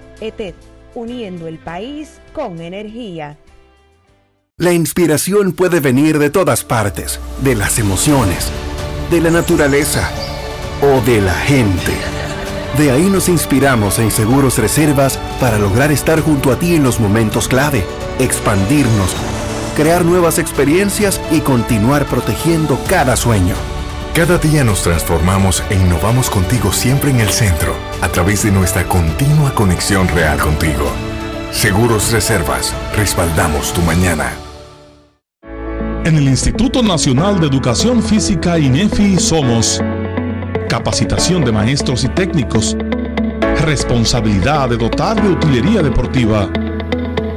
ETED, uniendo el país con energía. La inspiración puede venir de todas partes, de las emociones, de la naturaleza o de la gente. De ahí nos inspiramos en Seguros Reservas para lograr estar junto a ti en los momentos clave, expandirnos, crear nuevas experiencias y continuar protegiendo cada sueño. Cada día nos transformamos e innovamos contigo siempre en el centro, a través de nuestra continua conexión real contigo. Seguros Reservas, respaldamos tu mañana. En el Instituto Nacional de Educación Física INEFI somos capacitación de maestros y técnicos, responsabilidad de dotar de utilería deportiva,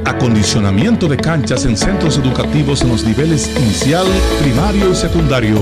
acondicionamiento de canchas en centros educativos en los niveles inicial, primario y secundario,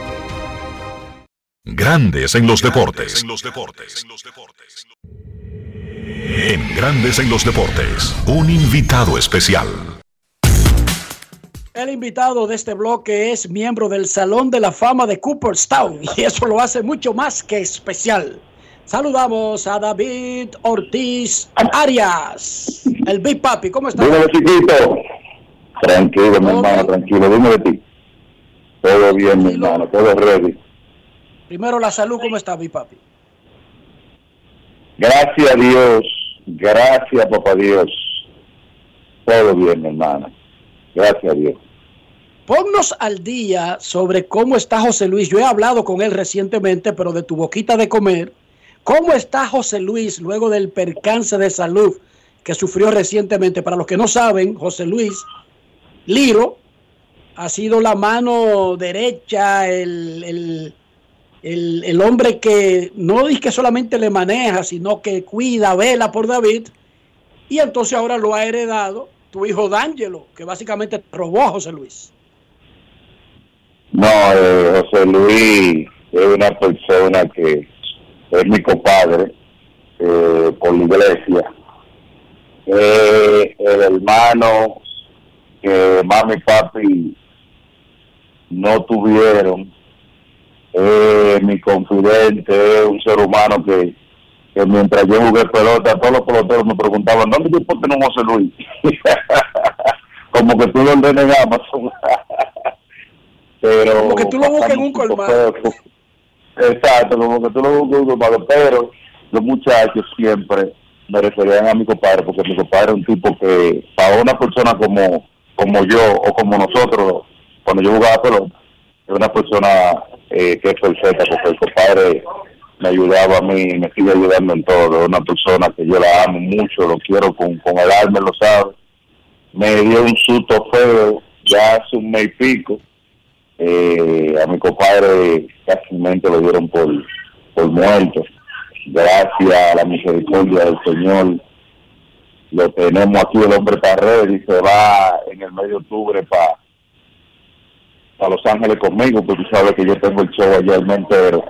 Grandes en los deportes. En Grandes en los deportes, un invitado especial. El invitado de este bloque es miembro del Salón de la Fama de Cooperstown y eso lo hace mucho más que especial. Saludamos a David Ortiz Arias, el Big Papi. ¿Cómo estás? Dímelo, chiquito. Tranquilo, mi hermano, tranquilo. Dime de ti. Todo bien, mi hermano, todo ready. Primero la salud, ¿cómo está, Big Papi? Gracias a Dios, gracias, papá Dios. Todo bien, mi hermano. Gracias a Dios. Ponnos al día sobre cómo está José Luis. Yo he hablado con él recientemente, pero de tu boquita de comer. ¿Cómo está José Luis luego del percance de salud que sufrió recientemente? Para los que no saben, José Luis Liro ha sido la mano derecha, el, el, el, el hombre que no es que solamente le maneja, sino que cuida, vela por David. Y entonces ahora lo ha heredado tu hijo D'Angelo, que básicamente robó a José Luis. No, eh, José Luis es una persona que es mi compadre eh, por la iglesia, el hermano que mami papi no tuvieron, eh, mi confidente, es un ser humano que, que mientras yo jugué pelota, todos los peloteros me preguntaban, ¿dónde pongo no José Luis? (laughs) Como que tú lo Amazon. (laughs) pero Como que tú lo buscas en un colmado. Exacto, como que tú lo buscas en un colmado, pero los muchachos siempre me referían a mi compadre, porque mi compadre es un tipo que, para una persona como, como yo o como nosotros, cuando yo jugaba pelota, una persona eh, que es perfecta, porque el compadre me ayudaba a mí, me sigue ayudando en todo, una persona que yo la amo mucho, lo quiero con, con el alma, lo sabe. Me dio un susto feo ya hace un mes y pico, eh, a mi compadre casi lo dieron por, por muerto. Gracias a la misericordia del Señor, lo tenemos aquí el hombre Carrera y se va en el mes de octubre para Los Ángeles conmigo, porque tú sabes que yo tengo el show allá el mes entero.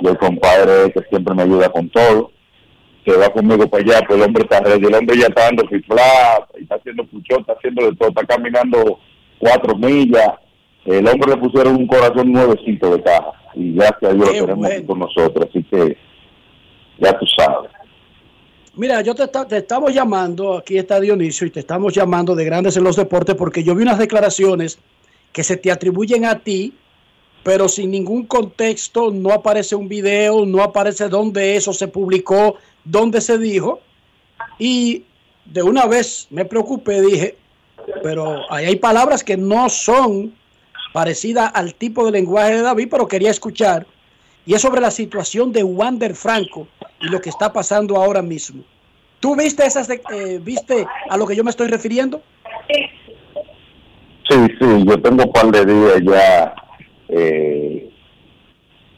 Y el compadre que siempre me ayuda con todo, se va conmigo para allá, pues el hombre está ready, el hombre ya está dando fifla, está haciendo puchón, está haciendo de todo, está caminando cuatro millas, el hombre le pusieron un corazón nuevecito de caja, y gracias a Dios Qué lo tenemos aquí bueno. con nosotros, así que ya tú sabes. Mira, yo te, esta- te estamos llamando, aquí está Dionisio, y te estamos llamando de Grandes en los Deportes porque yo vi unas declaraciones que se te atribuyen a ti, pero sin ningún contexto, no aparece un video, no aparece dónde eso se publicó, dónde se dijo, y de una vez me preocupé, dije, pero ahí hay palabras que no son parecidas al tipo de lenguaje de David, pero quería escuchar, y es sobre la situación de Wander Franco y lo que está pasando ahora mismo. ¿Tú viste esas, eh, viste a lo que yo me estoy refiriendo? Sí, sí, yo tengo un par de días ya eh,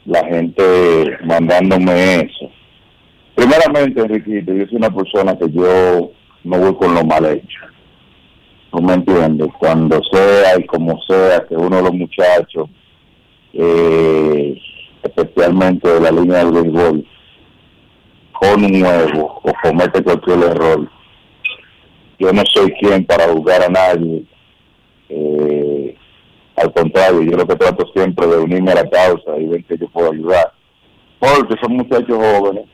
la gente mandándome eso. Primeramente, Enriquito, yo soy una persona que yo no voy con lo mal hecho. ¿Tú me entiendes? Cuando sea y como sea que uno de los muchachos, eh, especialmente de la línea del béisbol, con un huevo o comete cualquier error, yo no soy quien para juzgar a nadie eh, al contrario, yo lo que trato siempre de unirme a la causa y ver que yo puedo ayudar. Porque son muchachos jóvenes,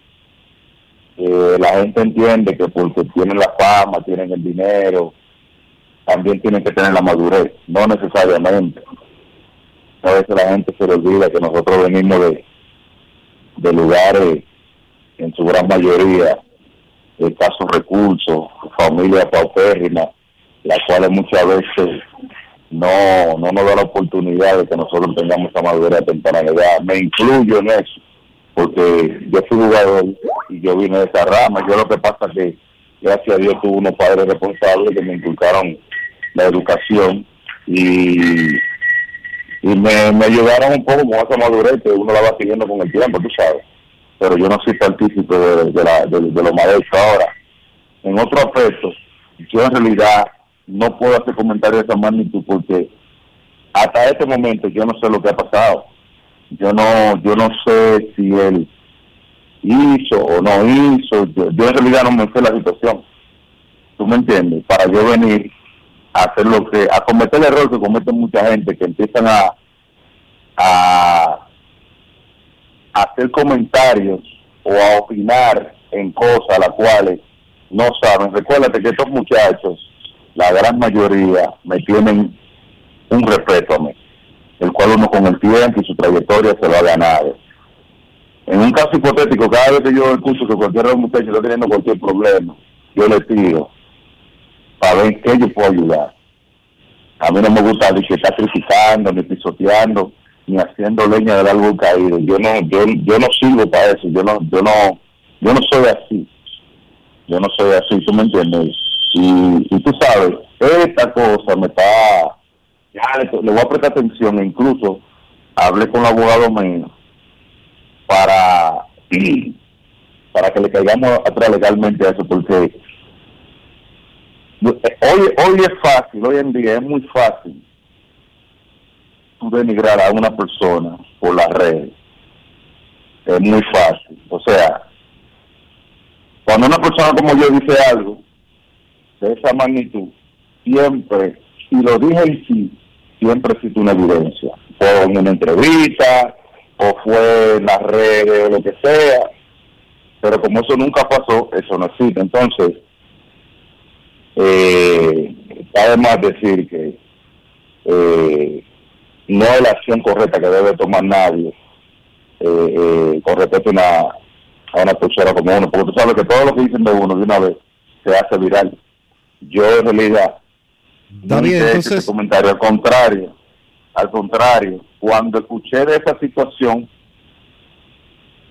eh, la gente entiende que porque tienen la fama, tienen el dinero, también tienen que tener la madurez, no necesariamente. A veces la gente se le olvida que nosotros venimos de, lugares, en su gran mayoría, de escasos recursos, familias paupérrimas, las cuales muchas veces no, no nos da la oportunidad de que nosotros tengamos esa madurez a temprana edad. Me incluyo en eso, porque yo fui jugador y yo vine de esa rama. Yo lo que pasa es que, gracias a Dios, tuve unos padres responsables que me inculcaron la educación y, y me, me ayudaron un poco con esa madurez que uno la va siguiendo con el tiempo, tú sabes. Pero yo no soy partícipe de, de, la, de, de lo mal hecho ahora. En otro aspecto, yo en realidad no puedo hacer comentarios de esa magnitud porque hasta este momento yo no sé lo que ha pasado. Yo no, yo no sé si él hizo o no hizo. Yo, en realidad no me sé la situación. ¿Tú me entiendes? Para yo venir a hacer lo que, a cometer el error que comete mucha gente que empiezan a, a, a hacer comentarios o a opinar en cosas las cuales no saben. Recuérdate que estos muchachos, la gran mayoría, me tienen un respeto a mí, el cual uno con el tiempo y su trayectoria se lo ha ganado. En un caso hipotético, cada vez que yo escucho que cualquier muchachos está teniendo cualquier problema, yo le tiro para ver qué yo puedo ayudar. A mí no me gusta ni que está ni pisoteando, ni haciendo leña del árbol caído. Yo no, yo, yo no sirvo para eso. Yo no, yo no, yo no soy así. Yo no soy así, tú me entiendes. Y, y tú sabes, esta cosa me está, ya le, voy a prestar atención. e Incluso hablé con el abogado mío para, (clears throat) para que le caigamos atrás legalmente a eso, porque hoy, hoy es fácil, hoy en día es muy fácil tú denigrar a una persona por las redes es muy fácil. O sea, cuando una persona como yo dice algo de esa magnitud, siempre, y lo dije en sí, siempre existe una evidencia. Fue en una entrevista, o fue en las redes, lo que sea. Pero como eso nunca pasó, eso no existe. Entonces, eh, decir que eh, no es la acción correcta que debe tomar nadie eh, eh, con respecto a una, a una como uno, porque tú sabes que todo lo que dicen de uno de una vez se hace viral. Yo en realidad David, entonces- ese comentario, al contrario, al contrario, cuando escuché de esa situación,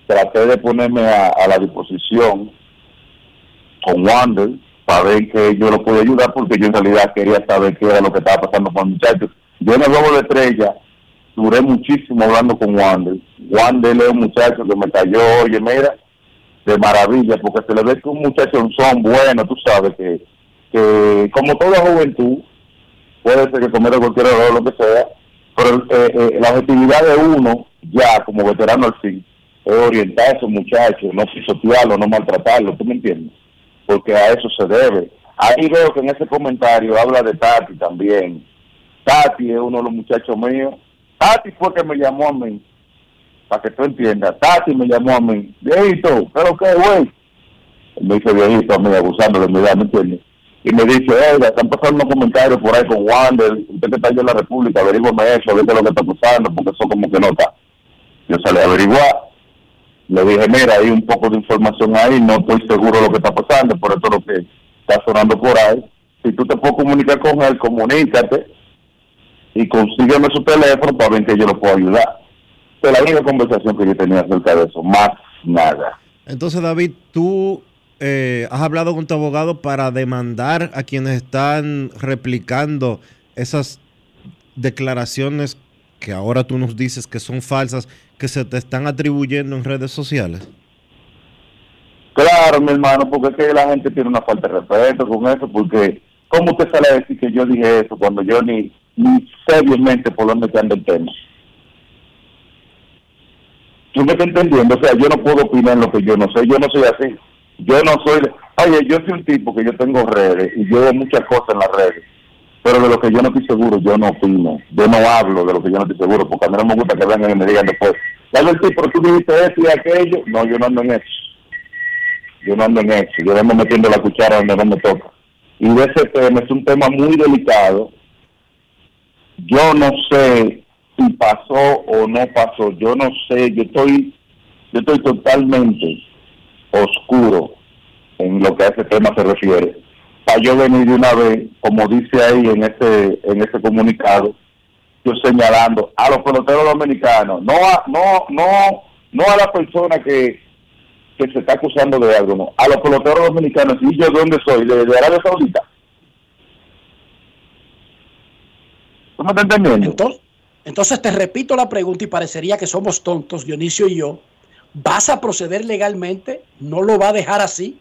traté de ponerme a, a la disposición con Wander para ver que yo lo pude ayudar porque yo en realidad quería saber qué era lo que estaba pasando con el muchacho. Yo en el juego de estrella duré muchísimo hablando con Wander. Wander es un muchacho que me cayó, oye, mira, de maravilla, porque se le ve que un muchacho son bueno, tú sabes que, que como toda juventud, puede ser que cometa cualquier error, lo que sea, pero eh, eh, la objetividad de uno, ya como veterano al fin, es orientar a esos muchachos, no pisotearlos, no maltratarlos, ¿tú me entiendes? Porque a eso se debe. Ahí veo que en ese comentario habla de Tati también. Tati es uno de los muchachos míos. Tati fue que me llamó a mí, para que tú entiendas. Tati me llamó a mí. Viejito, ¿pero qué, güey? Me dice viejito a mí, abusando de mi edad, ¿me entiendes? Y me dice, oiga, están pasando unos comentarios por ahí con Wander, usted que está allá en la República, averígame eso, es lo que está pasando, porque eso como que no está. Yo salí a averiguar, le dije, mira, hay un poco de información ahí, no estoy seguro de lo que está pasando, por eso es lo que está sonando por ahí. Si tú te puedes comunicar con él, comunícate y consígueme su teléfono para ver que yo lo puedo ayudar. Es la única conversación que yo tenía acerca de eso, más nada. Entonces, David, tú eh, has hablado con tu abogado para demandar a quienes están replicando esas declaraciones que ahora tú nos dices que son falsas, que se te están atribuyendo en redes sociales. Claro, mi hermano, porque es que la gente tiene una falta de respeto con eso, porque ¿cómo usted sale a decir que yo dije eso cuando yo ni, ni seriamente por dónde que anda el tema? ¿Tú me estás entendiendo? O sea, yo no puedo opinar lo que yo no sé, yo no soy así. Yo no soy, oye, yo soy un tipo que yo tengo redes y yo veo muchas cosas en las redes, pero de lo que yo no estoy seguro, yo no opino, yo no hablo de lo que yo no estoy seguro, porque a mí no me gusta que vengan y me digan después, dale el tipo, tú dijiste esto y aquello, no, yo no ando en eso. Yo no ando en eso, yo ando metiendo la cuchara donde no me toca. Y ese tema es un tema muy delicado. Yo no sé si pasó o no pasó, yo no sé, yo estoy, yo estoy totalmente oscuro en lo que a ese tema se refiere. Para yo venir de una vez, como dice ahí en ese, en ese comunicado, yo señalando a los peloteros dominicanos, no a, no, no, no a la persona que que se está acusando de algo, no. A los peloteros dominicanos, ¿y yo de dónde soy? ¿De, de Arabia Saudita? ¿Tú me estás entendiendo? Entonces, entonces te repito la pregunta y parecería que somos tontos, Dionisio y yo. ¿Vas a proceder legalmente? ¿No lo va a dejar así?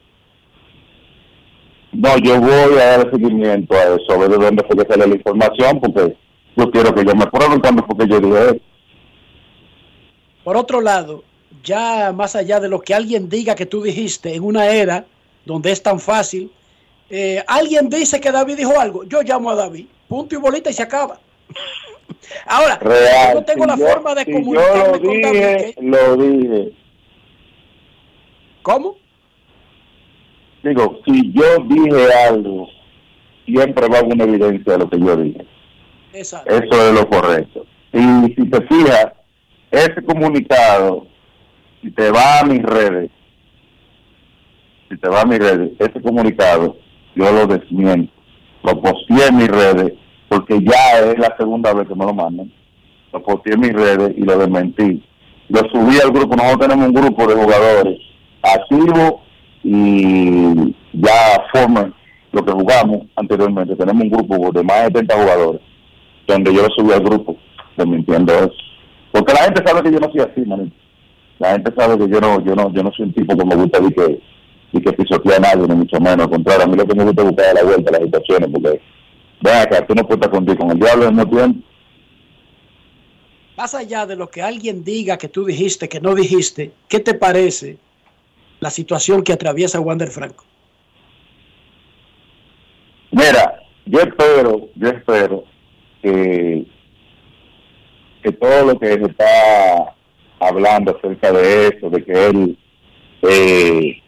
No, yo voy a dar seguimiento a eso, a ver de dónde fue que sale la información, porque yo quiero que yo me prueben cuando fue que yo dije eso. Por otro lado, ya más allá de lo que alguien diga que tú dijiste en una era donde es tan fácil, eh, alguien dice que David dijo algo, yo llamo a David, punto y bolita y se acaba. (laughs) Ahora, Real, yo no tengo si la yo- forma de si comunicarme yo lo con David. lo dije. ¿Cómo? Digo, si yo dije algo, siempre va a haber una evidencia de lo que yo dije. Exacto. Eso es lo correcto. Y si te fijas, ese comunicado, si te va a mis redes, si te va a mis redes, ese comunicado, yo lo desmiento. Lo posteé en mis redes, porque ya es la segunda vez que me lo mandan. Lo posteé en mis redes y lo desmentí. Lo subí al grupo. Nosotros tenemos un grupo de jugadores activos y ya forman lo que jugamos anteriormente. Tenemos un grupo de más de 70 jugadores donde yo subí al grupo desmintiendo eso. Porque la gente sabe que yo no soy así, manito. La gente sabe que yo no, yo no, yo no soy un tipo que me gusta decir que, y que pisotea a nadie, ni mucho menos. Al contrario, a mí lo que me gusta es buscar la vuelta a las situaciones, porque ven acá, tú no puedes contigo con el diablo al mismo tiempo. más allá de lo que alguien diga que tú dijiste, que no dijiste, ¿qué te parece la situación que atraviesa Wander Franco? Mira, yo espero, yo espero que, que todo lo que se está hablando acerca de eso, de que él eh,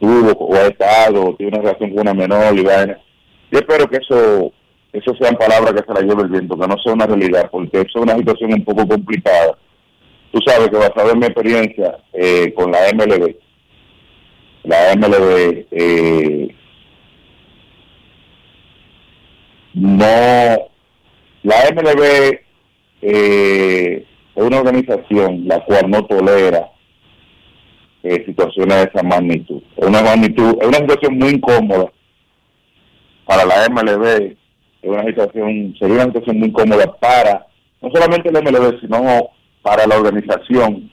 tuvo o ha estado, tiene una relación con una menor y vaina, yo espero que eso eso sean palabras que se la lleve el viento, que no sea una realidad, porque eso es una situación un poco complicada. Tú sabes que basado en mi experiencia eh, con la MLB, la MLB eh, no, la MLB eh, es una organización la cual no tolera eh, situaciones de esa magnitud. Es una magnitud, es una situación muy incómoda para la MLB es una situación, sería una situación muy cómoda para, no solamente el MLB, sino para la organización.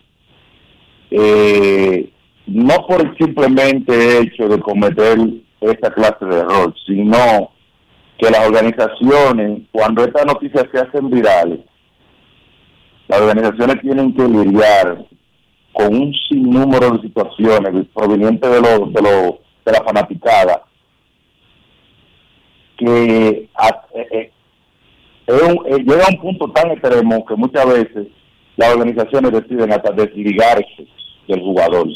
Eh, no por el simplemente hecho de cometer esta clase de error, sino que las organizaciones, cuando estas noticias se hacen virales, las organizaciones tienen que lidiar con un sinnúmero de situaciones provenientes de, lo, de, lo, de la fanaticada que eh, eh, eh, llega a un punto tan extremo que muchas veces las organizaciones deciden hasta desligarse del jugador.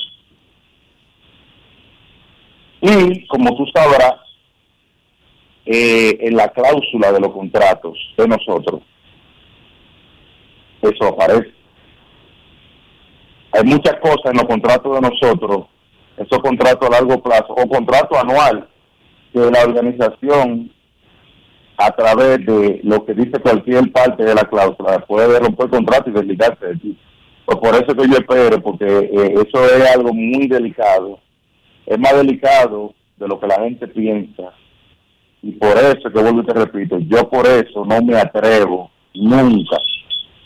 Y como tú sabrás, en la cláusula de los contratos de nosotros, eso aparece. Hay muchas cosas en los contratos de nosotros, esos contratos a largo plazo o contrato anual que la organización, a través de lo que dice cualquier parte de la cláusula, puede romper el contrato y desligarse de ti. Pues por eso que yo espero, porque eh, eso es algo muy delicado. Es más delicado de lo que la gente piensa. Y por eso, que vuelvo y te repito, yo por eso no me atrevo nunca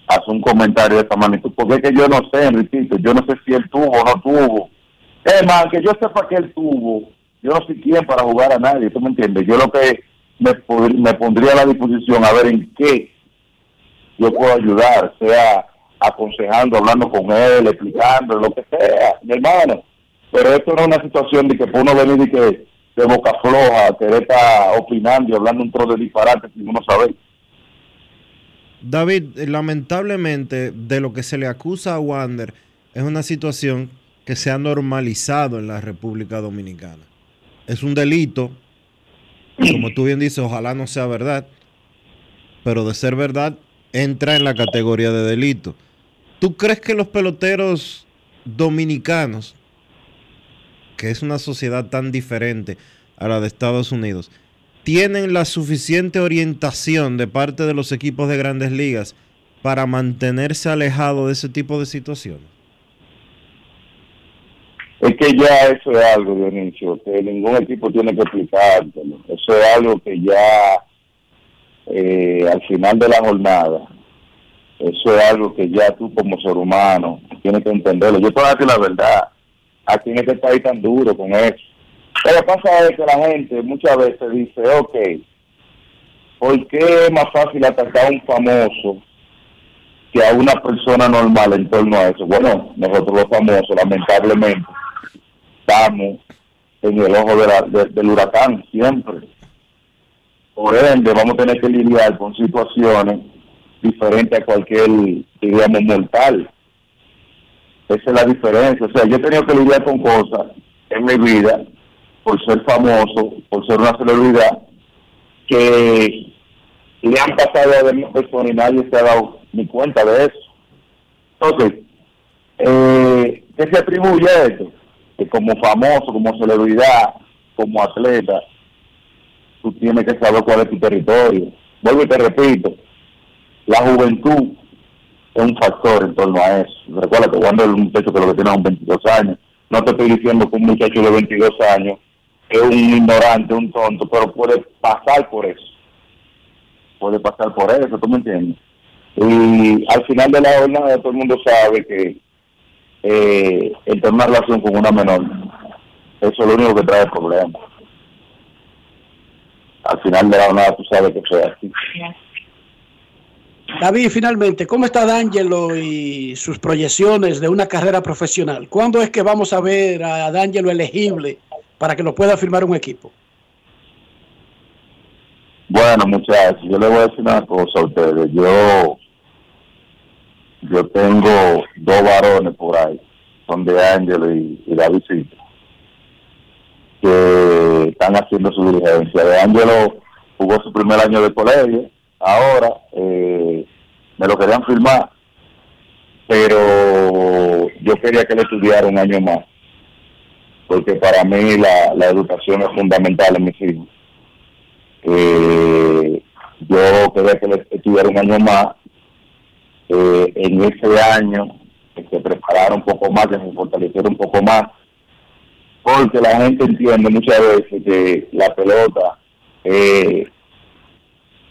a hacer un comentario de esta magnitud, porque es que yo no sé, Enriquito, yo no sé si él tuvo o no tuvo. Es más, que yo sepa que él tuvo, yo no soy quien para jugar a nadie, ¿tú me entiendes? Yo lo que me, me pondría a la disposición a ver en qué yo puedo ayudar, sea aconsejando, hablando con él, explicando, lo que sea, mi hermano. Pero esto no es una situación de que uno venir y que de boca floja, que está opinando y hablando un trozo de disparate sin uno sabe. David, lamentablemente de lo que se le acusa a Wander es una situación que se ha normalizado en la República Dominicana es un delito. Como tú bien dices, ojalá no sea verdad. Pero de ser verdad, entra en la categoría de delito. ¿Tú crees que los peloteros dominicanos, que es una sociedad tan diferente a la de Estados Unidos, tienen la suficiente orientación de parte de los equipos de grandes ligas para mantenerse alejado de ese tipo de situaciones? Es que ya eso es algo, Dionisio, que ningún equipo tiene que explicártelo. Eso es algo que ya eh, al final de la jornada, eso es algo que ya tú como ser humano tienes que entenderlo. Yo puedo decir la verdad, aquí en este país tan duro con eso. Que pasa es que la gente muchas veces dice, ok, ¿por qué es más fácil atacar a un famoso que a una persona normal en torno a eso? Bueno, nosotros los famosos, lamentablemente, estamos en el ojo del huracán siempre. Por ende, vamos a tener que lidiar con situaciones diferentes a cualquier, digamos, mortal. Esa es la diferencia. O sea, yo he tenido que lidiar con cosas en mi vida, por ser famoso, por ser una celebridad, que le han pasado a mi persona y nadie se ha dado ni cuenta de eso. Entonces, eh, ¿qué se atribuye a esto? que como famoso, como celebridad, como atleta, tú tienes que saber cuál es tu territorio. Vuelvo y te repito, la juventud es un factor en torno a eso. Recuerda que cuando el muchacho que lo que tiene son 22 años, no te estoy diciendo que un muchacho de 22 años es un ignorante, un tonto, pero puede pasar por eso. Puede pasar por eso, ¿tú me entiendes? Y al final de la jornada todo el mundo sabe que eh, tener una relación con una menor. Eso es lo único que trae problemas. Al final de la jornada tú sabes que soy así. David, finalmente, ¿cómo está D'Angelo y sus proyecciones de una carrera profesional? ¿Cuándo es que vamos a ver a D'Angelo elegible para que lo pueda firmar un equipo? Bueno, muchachos, yo le voy a decir una cosa a ustedes. Yo, yo tengo dos varones por ahí, son de Ángelo y, y Davidcito, que están haciendo su diligencia. De Ángelo jugó su primer año de colegio, ahora eh, me lo querían firmar, pero yo quería que le estudiara un año más, porque para mí la, la educación es fundamental en mis hijos. Eh, yo quería que le estudiara un año más, eh, en ese año se preparara un poco más, que se fortaleciera un poco más, porque la gente entiende muchas veces que la pelota eh,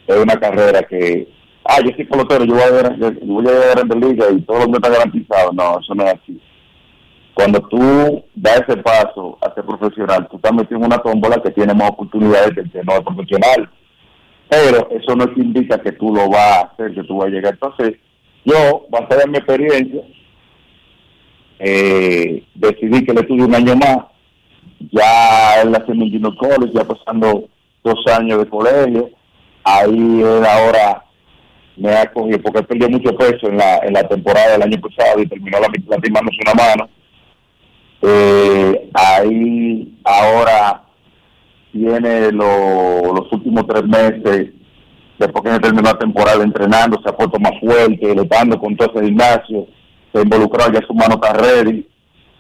es una carrera que, ah, yo soy pelotero, yo voy a llegar, yo voy a llegar en la liga y todo lo está garantizado. No, eso no es así. Cuando tú das ese paso a ser profesional, tú estás metido en una tómbola que tiene más oportunidades que el que no es profesional. Pero eso no indica que tú lo vas a hacer, que tú vas a llegar. Entonces, yo, basado en mi experiencia, eh, decidí que le estudié un año más. Ya él mi junior college, ya pasando dos años de colegio. Ahí él ahora me ha cogido, porque perdió mucho peso en la, en la temporada del año pasado y terminó la, lastimándose una mano. Eh, ahí ahora tiene lo- los últimos tres meses, después que se terminó la temporada entrenando, se ha puesto más fuerte, le dando con todo ese gimnasio, se ha involucrado, ya su mano está ready.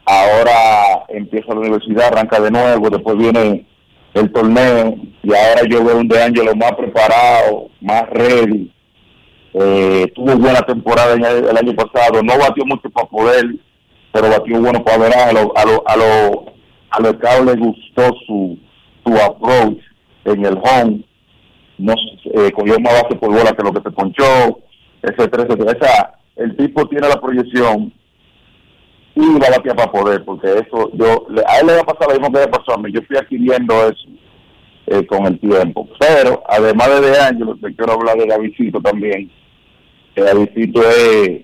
Ahora empieza la universidad, arranca de nuevo, después viene el torneo y ahora yo veo un De Angelo más preparado, más ready. Eh, tuvo buena temporada en el, el año pasado, no batió mucho para poder, pero batió bueno para ver a los a lo, a lo, a los Cavs les gustó su, su approach en el home, no eh, cogió más base por bola que lo que se ponchó, etcétera, etcétera. O sea, el tipo tiene la proyección y va a batear para poder, porque eso, yo, a él le va a pasar lo mismo que le pasó a mí, yo fui adquiriendo eso eh, con el tiempo. Pero, además de De Angelo, te quiero hablar de Davidcito también, que Davidcito es,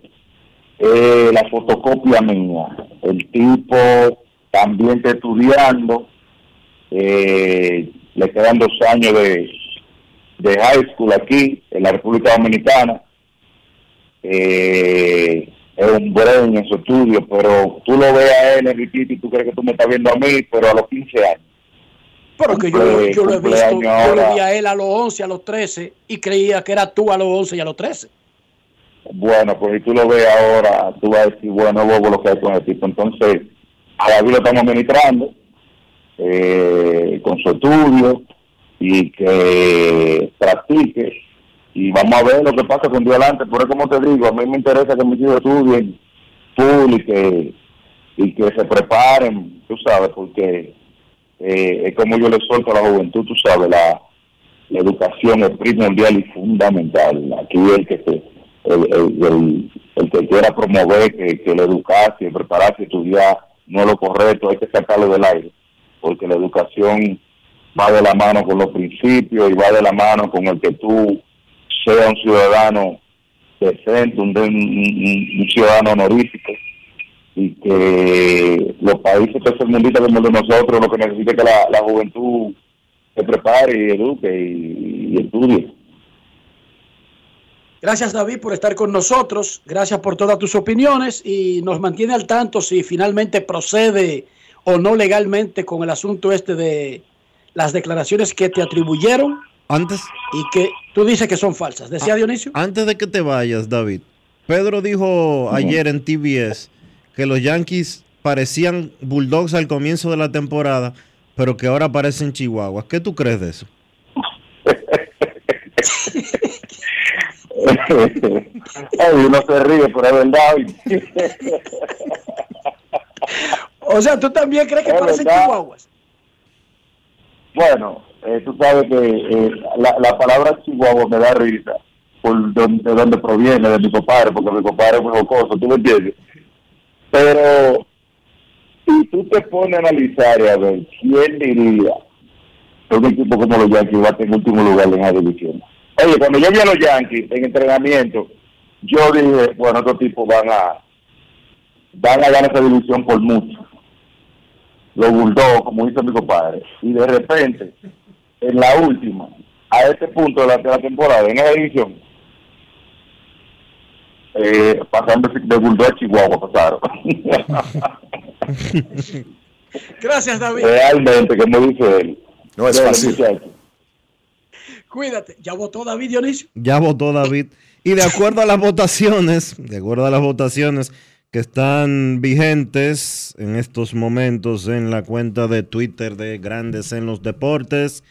es la fotocopia mía, el tipo también está estudiando, eh, le quedan dos años de, de high school aquí, en la República Dominicana, eh, es un brain en su estudio, pero tú lo ves a él, Enriquito, y tú crees que tú me estás viendo a mí, pero a los 15 años. Pero que yo, yo lo he visto, yo lo vi a él a los 11, a los 13 y creía que era tú a los 11 y a los 13. Bueno, pues si tú lo ves ahora, tú vas a decir, bueno, bobo lo que hay con el tipo. Entonces, a David lo estamos administrando eh, con su estudio y que practique. Y vamos a ver lo que pasa con Dios adelante. Pero como te digo, a mí me interesa que mis hijos estudien full y que, y que se preparen, tú sabes, porque eh, es como yo le suelto a la juventud, tú sabes, la, educación es primordial y fundamental. Aquí el que se, el, el, el- que quiera promover que, que la educarse, prepararse, estudiar, no es lo correcto, hay que sacarlo del aire, porque la educación va de la mano con los principios y va de la mano con el que tú seas un ciudadano decente, un, ciudadano honorífico y que los países tercermundistas como el de nosotros lo que necesita es que la, juventud se prepare y eduque y estudie. Gracias David por estar con nosotros, gracias por todas tus opiniones y nos mantiene al tanto si finalmente procede o no legalmente con el asunto este de las declaraciones que te atribuyeron Antes, y que tú dices que son falsas. Decía Ah, Dionisio. antes de que te vayas, David, Pedro dijo ayer en TBS que los Yankees parecían Bulldogs al comienzo de la temporada, pero que ahora parecen Chihuahuas. ¿Qué tú crees de eso? (laughs) Ay, uno se ríe, pero es verdad. O sea, tú también crees que Es parecen verdad. chihuahuas. Bueno, eh, tú sabes que eh, la, la palabra chihuahua me da risa por donde, de dónde proviene, de mi compadre, porque mi compadre es muy jocoso, ¿tú me entiendes? Pero si tú te pones a analizar y a ver quién diría que un equipo como los Yankees va a tener último lugar en la división, Oye, cuando yo vi a los Yankees en entrenamiento, yo dije, bueno, estos tipos van a van a ganar esa división por mucho. Los Bulldogs, como dice mi compadre. Y de repente, en la última, a este punto de la, de la temporada, en esa división, eh, pasando de Bulldog a Chihuahua, pasaron. (laughs) Gracias, David. Realmente, como dice él. No es fácil. Cuídate. ¿Ya votó David Dionisio? Ya votó David. Y de acuerdo a las votaciones, de acuerdo a las votaciones que están vigentes en estos momentos en la cuenta de Twitter de Grandes en los Deportes,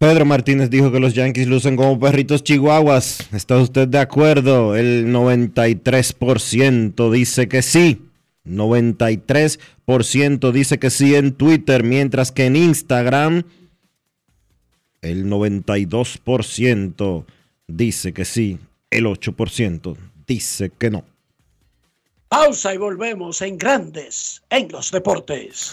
Pedro Martínez dijo que los Yankees lucen como perritos chihuahuas. ¿Está usted de acuerdo? El 93% dice que sí. 93% dice que sí en Twitter, mientras que en Instagram el 92% dice que sí, el 8% dice que no. Pausa y volvemos en Grandes en los Deportes.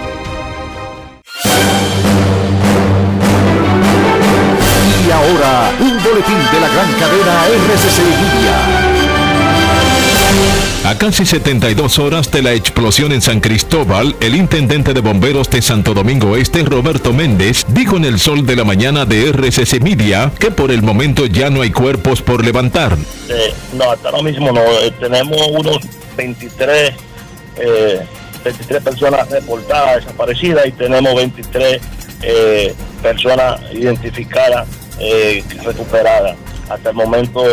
Y ahora, un boletín de la gran cadena RCC Media. A casi 72 horas de la explosión en San Cristóbal, el intendente de bomberos de Santo Domingo Este, Roberto Méndez, dijo en el sol de la mañana de RCC Media que por el momento ya no hay cuerpos por levantar. Eh, no, hasta ahora mismo no. Eh, tenemos unos 23, eh, 23 personas reportadas desaparecidas y tenemos 23 eh, personas identificadas eh, recuperadas. Hasta el momento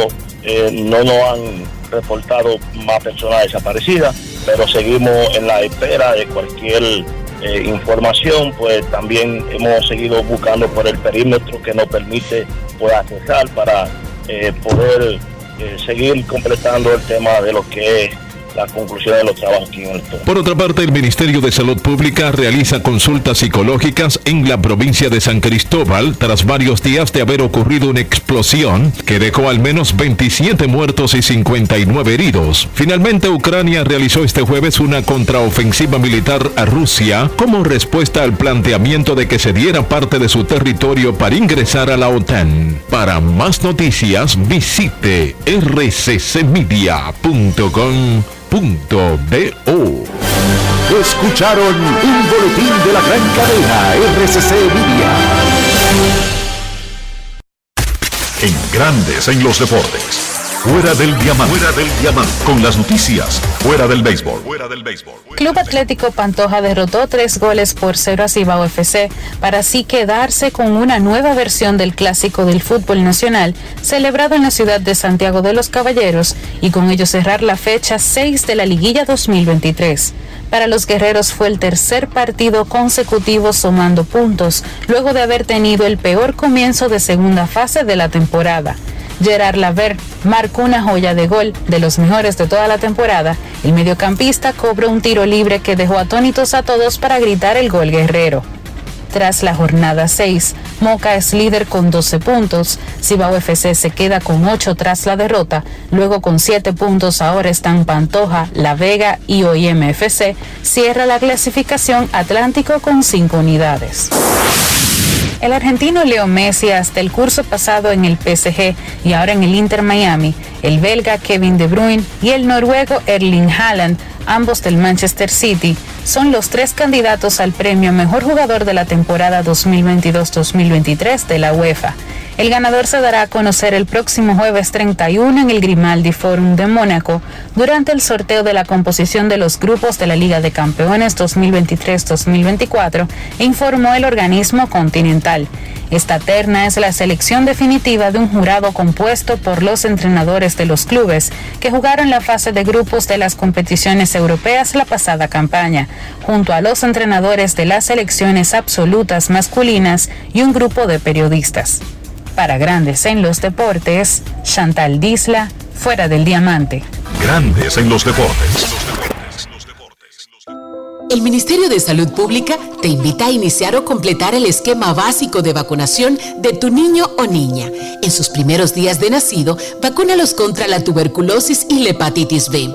eh, no nos han reportado más personas desaparecidas, pero seguimos en la espera de cualquier eh, información, pues también hemos seguido buscando por el perímetro que nos permite pues, accesar para eh, poder eh, seguir completando el tema de lo que es la conclusión de los trabajos todo. Por otra parte, el Ministerio de Salud Pública realiza consultas psicológicas en la provincia de San Cristóbal tras varios días de haber ocurrido una explosión que dejó al menos 27 muertos y 59 heridos. Finalmente, Ucrania realizó este jueves una contraofensiva militar a Rusia como respuesta al planteamiento de que se diera parte de su territorio para ingresar a la OTAN. Para más noticias, visite rccmedia.com Escucharon un boletín de la gran cadena RCC Media. En Grandes en los deportes. Fuera del diamante. Fuera del. Con las noticias. Fuera del béisbol. Fuera del béisbol. Club Atlético Pantoja derrotó tres goles por cero a Cibao FC para así quedarse con una nueva versión del clásico del fútbol nacional celebrado en la ciudad de Santiago de los Caballeros y con ello cerrar la fecha 6 de la liguilla 2023. Para los guerreros fue el tercer partido consecutivo sumando puntos, luego de haber tenido el peor comienzo de segunda fase de la temporada. Gerard Laver marcó una joya de gol de los mejores de toda la temporada. El mediocampista cobró un tiro libre que dejó atónitos a todos para gritar el gol guerrero. Tras la jornada 6, Moca es líder con 12 puntos, Cibao FC se queda con 8 tras la derrota, luego con 7 puntos ahora están Pantoja, La Vega y OIM FC, cierra la clasificación Atlántico con 5 unidades. El argentino Leo Messi hasta el curso pasado en el PSG y ahora en el Inter Miami, el belga Kevin De Bruyne y el noruego Erling Haaland, ambos del Manchester City, son los tres candidatos al premio Mejor Jugador de la temporada 2022-2023 de la UEFA. El ganador se dará a conocer el próximo jueves 31 en el Grimaldi Forum de Mónaco durante el sorteo de la composición de los grupos de la Liga de Campeones 2023-2024, informó el organismo continental. Esta terna es la selección definitiva de un jurado compuesto por los entrenadores de los clubes que jugaron la fase de grupos de las competiciones europeas la pasada campaña, junto a los entrenadores de las selecciones absolutas masculinas y un grupo de periodistas. Para Grandes en los Deportes, Chantal Disla, fuera del diamante. Grandes en los deportes. El Ministerio de Salud Pública te invita a iniciar o completar el esquema básico de vacunación de tu niño o niña. En sus primeros días de nacido, vacúnalos contra la tuberculosis y la hepatitis B.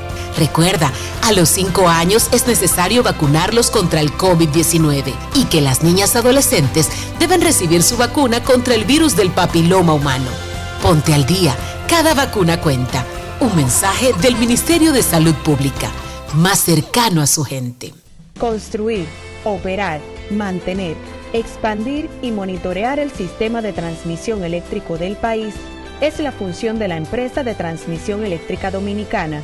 Recuerda, a los 5 años es necesario vacunarlos contra el COVID-19 y que las niñas adolescentes deben recibir su vacuna contra el virus del papiloma humano. Ponte al día, cada vacuna cuenta. Un mensaje del Ministerio de Salud Pública, más cercano a su gente. Construir, operar, mantener, expandir y monitorear el sistema de transmisión eléctrico del país es la función de la empresa de transmisión eléctrica dominicana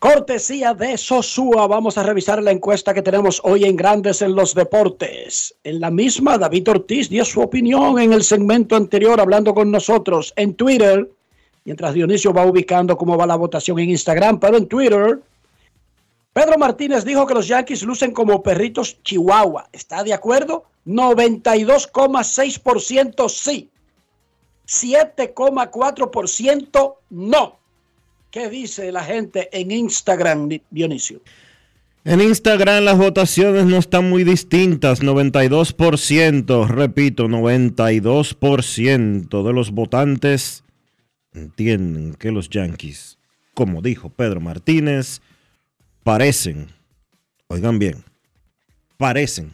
Cortesía de Sosúa, vamos a revisar la encuesta que tenemos hoy en Grandes en los Deportes. En la misma, David Ortiz dio su opinión en el segmento anterior hablando con nosotros en Twitter, mientras Dionisio va ubicando cómo va la votación en Instagram, pero en Twitter, Pedro Martínez dijo que los Yankees lucen como perritos chihuahua. ¿Está de acuerdo? 92,6% sí. 7,4% no. ¿Qué dice la gente en Instagram, Dionisio? En Instagram las votaciones no están muy distintas, 92%, repito, 92% de los votantes entienden que los Yankees, como dijo Pedro Martínez, parecen, oigan bien, parecen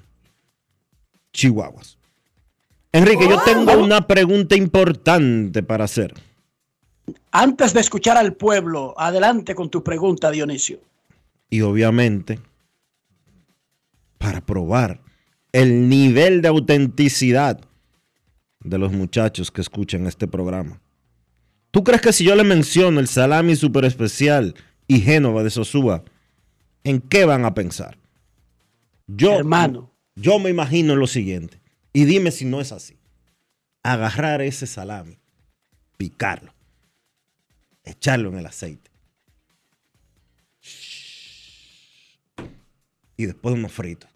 chihuahuas. Enrique, yo tengo una pregunta importante para hacer. Antes de escuchar al pueblo, adelante con tu pregunta, Dionisio. Y obviamente, para probar el nivel de autenticidad de los muchachos que escuchan este programa. ¿Tú crees que si yo le menciono el salami super especial y Génova de Sosúa, ¿en qué van a pensar? Yo, Hermano. Yo me imagino lo siguiente. Y dime si no es así. Agarrar ese salami, picarlo, echarlo en el aceite. Y después unos fritos.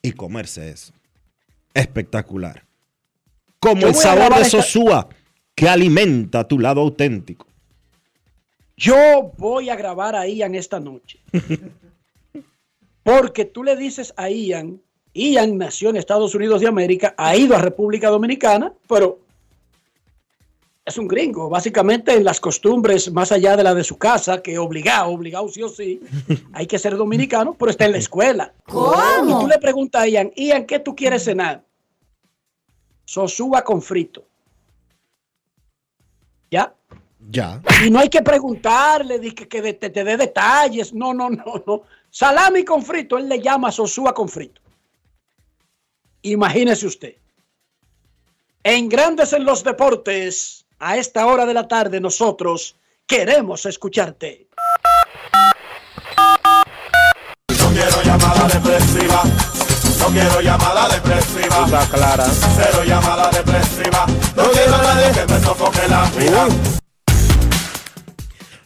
Y comerse eso. Espectacular. Como el sabor de Sosúa que alimenta tu lado auténtico. Yo voy a grabar a Ian esta noche. (laughs) Porque tú le dices a Ian, Ian nació en Estados Unidos de América, ha ido a República Dominicana, pero es un gringo, básicamente en las costumbres más allá de la de su casa, que obligado, obligado sí o sí, (laughs) hay que ser dominicano, pero está en la escuela. Y tú le preguntas a Ian, Ian, ¿qué tú quieres cenar? Sosúa con frito. ¿Ya? Ya. Y no hay que preguntarle di que, que de- te, te dé detalles. No, no, no, no. Salami con frito, él le llama sosúa con frito. Imagínese usted. En Grandes en los Deportes, a esta hora de la tarde, nosotros queremos escucharte. No quiero llamada depresiva. No quiero llamada depresiva. Está clara. Cero llamada depresiva. No quiero a nadie que me sofoque la vida.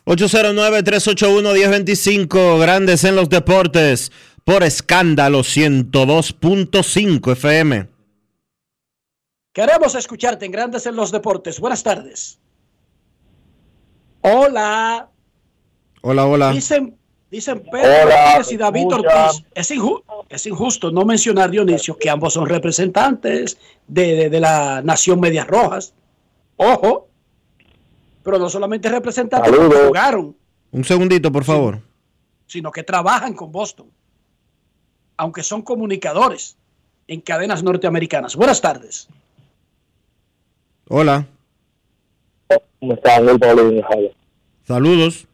809-381-1025, grandes en los deportes, por escándalo 102.5 FM. Queremos escucharte en Grandes en los Deportes. Buenas tardes. Hola. Hola, hola. Dicen, dicen Pedro Hola, y David escucha. Ortiz. Es, inju- es injusto no mencionar, Dionisio, que ambos son representantes de, de- de la Nación Medias Rojas. Ojo. Pero no solamente representantes que jugaron, Un segundito, por favor. sino que trabajan con Boston. Aunque son comunicadores en cadenas norteamericanas. Buenas tardes. Hola. ¿Cómo Paulino, Javier. Saludos.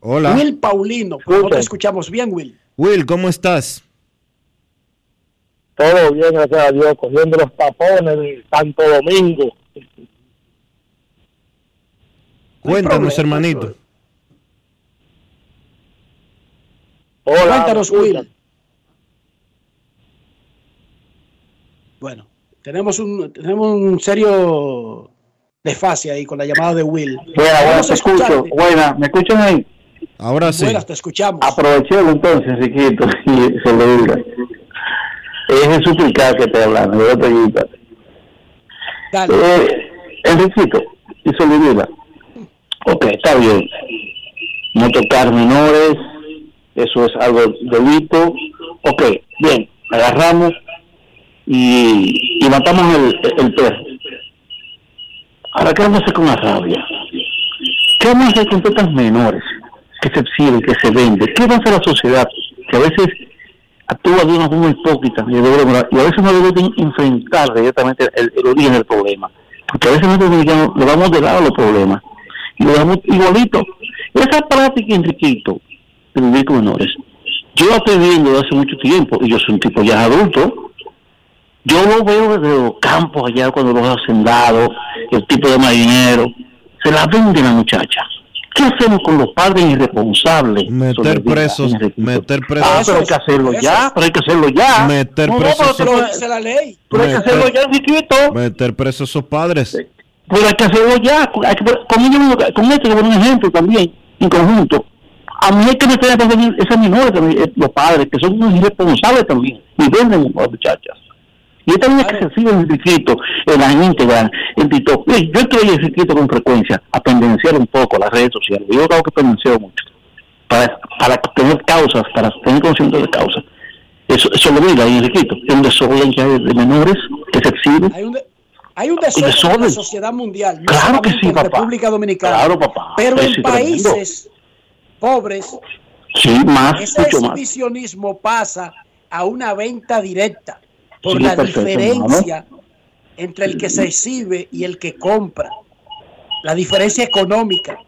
Hola. Will Paulino. No te escuchamos bien, Will. Will, ¿cómo estás? Todo bien, gracias a Dios, cogiendo los tapones de Santo Domingo. Cuéntanos, problema, hermanito. Hola, Cuéntanos. Will. Bueno, tenemos un, tenemos un serio desfase ahí con la llamada de Will. Buena, buena, Vamos te a escucho. Buena, ¿me escuchan ahí? Ahora sí. Buenas, te escuchamos. Aprovechemos entonces, Riquito, (laughs) y se lo diga. Es de suplicar que te hablan, de pregunta. Eh, Enriquito, y se lo diga. Ok, está bien. No tocar menores, eso es algo delito. Ok, bien, agarramos y, y matamos el, el perro. Ahora, ¿qué vamos a hacer con la rabia? ¿Qué vamos a hacer con tantas menores que se exhiben, que se venden? ¿Qué va a hacer la sociedad? Que a veces actúa de una forma hipócrita y, a veces no debe de enfrentar directamente el, origen del problema. Porque a veces nosotros le damos de lado a los problemas y lo damos igualito. Esa práctica, Enriquito, de vivir con menores, yo la estoy viendo desde hace mucho tiempo y yo soy un tipo ya adulto. Yo lo veo desde los campos allá cuando los hacendados, el tipo de marinero, se la venden a muchacha. ¿Qué hacemos con los padres irresponsables? Meter presos, meter presos. Ah, pero hay que hacerlo ya, pero hay que hacerlo ya. Meter No, no, presos. pero Lo dice la ley. pero hay que hacerlo ya, Enriquito. Meter presos a esos padres. Pero hay que hacerlo ya. Con, ellos, con esto, como un ejemplo también, en conjunto. A mí hay que meter a esas menores, eh, los padres, que son irresponsables también, y venden a las muchachas. Y es también que se sigue en distrito, en la íntegra, en TikTok. Yo estoy en distrito con frecuencia a pendenciar un poco las redes sociales. Yo creo que pendencio mucho. Para, para tener causas, para tener consciente de causas. Eso, eso lo mira Enriquito. Es un desorden que hay de menores que se exhiben. Hay un, de- hay un desorden en desorden. la sociedad mundial. no Claro que sí, en papá. República Dominicana. Claro, papá. Pero en tremendo. países pobres, Sí, más, ese mucho más. exhibicionismo pasa a una venta directa por Sí, la perfecto, diferencia entre el que se exhibe y el que compra. La diferencia económica.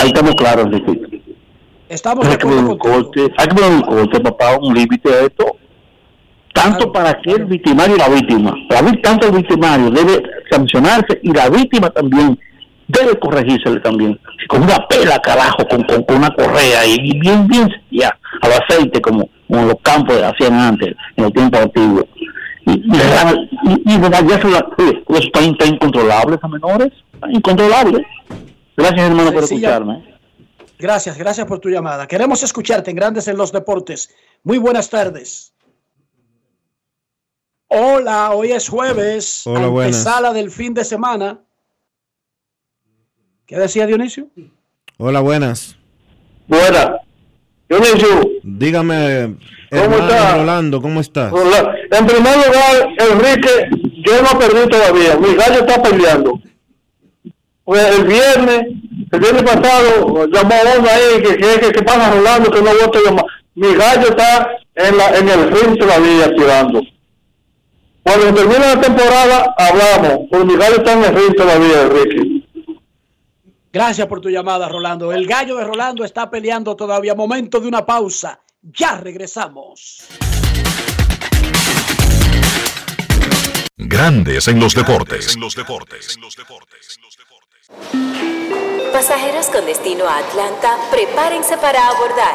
Ahí estamos claros, Enrique. Estamos hay que poner un corte, hay que poner un corte, papá, un límite a esto, tanto para que el victimario y la víctima, la, tanto el victimario debe sancionarse y la víctima también debe corregírsele también, con una pela carajo, con, con, una correa y bien, bien ya, al aceite como, como los campos hacían antes, en el tiempo antiguo. Y, y, y, ya eso, eso está, está, incontrolable a menores, incontrolable. Gracias hermano por escucharme. Gracias, gracias por tu llamada. Queremos escucharte en Grandes en los Deportes. Muy buenas tardes. Hola, hoy es jueves, Hola, sala del fin de semana. ¿Qué decía Dionisio? Hola, buenas. Buenas. Dionisio. Dígame, ¿cómo está? Rolando, ¿cómo estás? Hola. En primer lugar, Enrique, yo no perdí todavía. Mi gallo está peleando. Pues el viernes, el viernes pasado, llamó a uno ahí que, que, que, pasa Rolando, que no voto llamar. Mi gallo está en, la, en el ring todavía tirando. Cuando termine la temporada, hablamos. Porque mi gallo está en el ring todavía, Enrique. Gracias por tu llamada, Rolando. El gallo de Rolando está peleando todavía. Momento de una pausa. Ya regresamos. Grandes en los deportes. En los deportes. Pasajeros con destino a Atlanta, prepárense para abordar.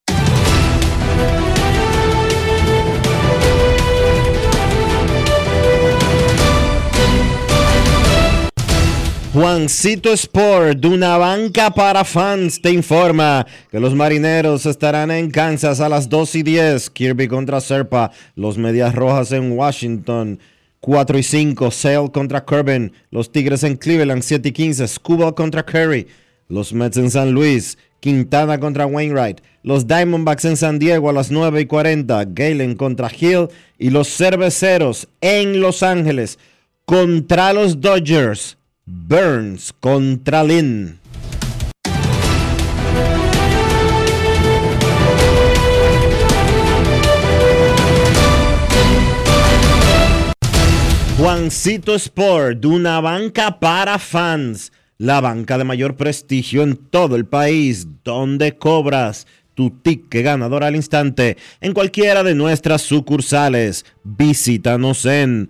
Juancito Sport, de una banca para fans, te informa que los marineros estarán en Kansas a las 2 y 10. Kirby contra Serpa, los Medias Rojas en Washington. 4 y 5, Sale contra Corbin, los Tigres en Cleveland, 7 y 15, Scuba contra Curry, los Mets en San Luis, Quintana contra Wainwright, los Diamondbacks en San Diego a las 9 y 40, Galen contra Hill y los Cerveceros en Los Ángeles contra los Dodgers Burns contra Lynn. Juancito Sport, una banca para fans, la banca de mayor prestigio en todo el país, donde cobras tu ticket ganador al instante en cualquiera de nuestras sucursales. Visítanos en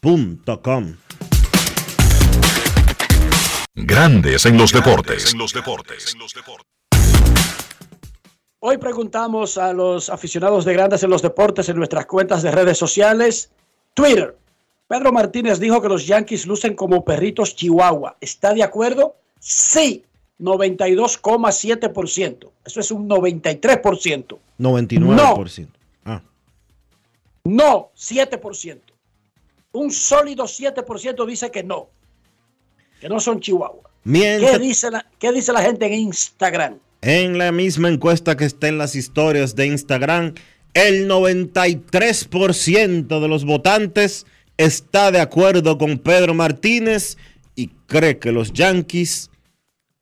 com. Grandes en los deportes. Hoy preguntamos a los aficionados de grandes en los deportes en nuestras cuentas de redes sociales. Twitter. Pedro Martínez dijo que los Yankees lucen como perritos chihuahua. ¿Está de acuerdo? Sí, 92,7%. Eso es un 93%. 99%. No. No, 7%. Un sólido 7% dice que no. Que no son chihuahua. Mientras- ¿Qué, dice la, ¿Qué dice la gente en Instagram? En la misma encuesta que está en las historias de Instagram, el 93% de los votantes está de acuerdo con Pedro Martínez y cree que los Yankees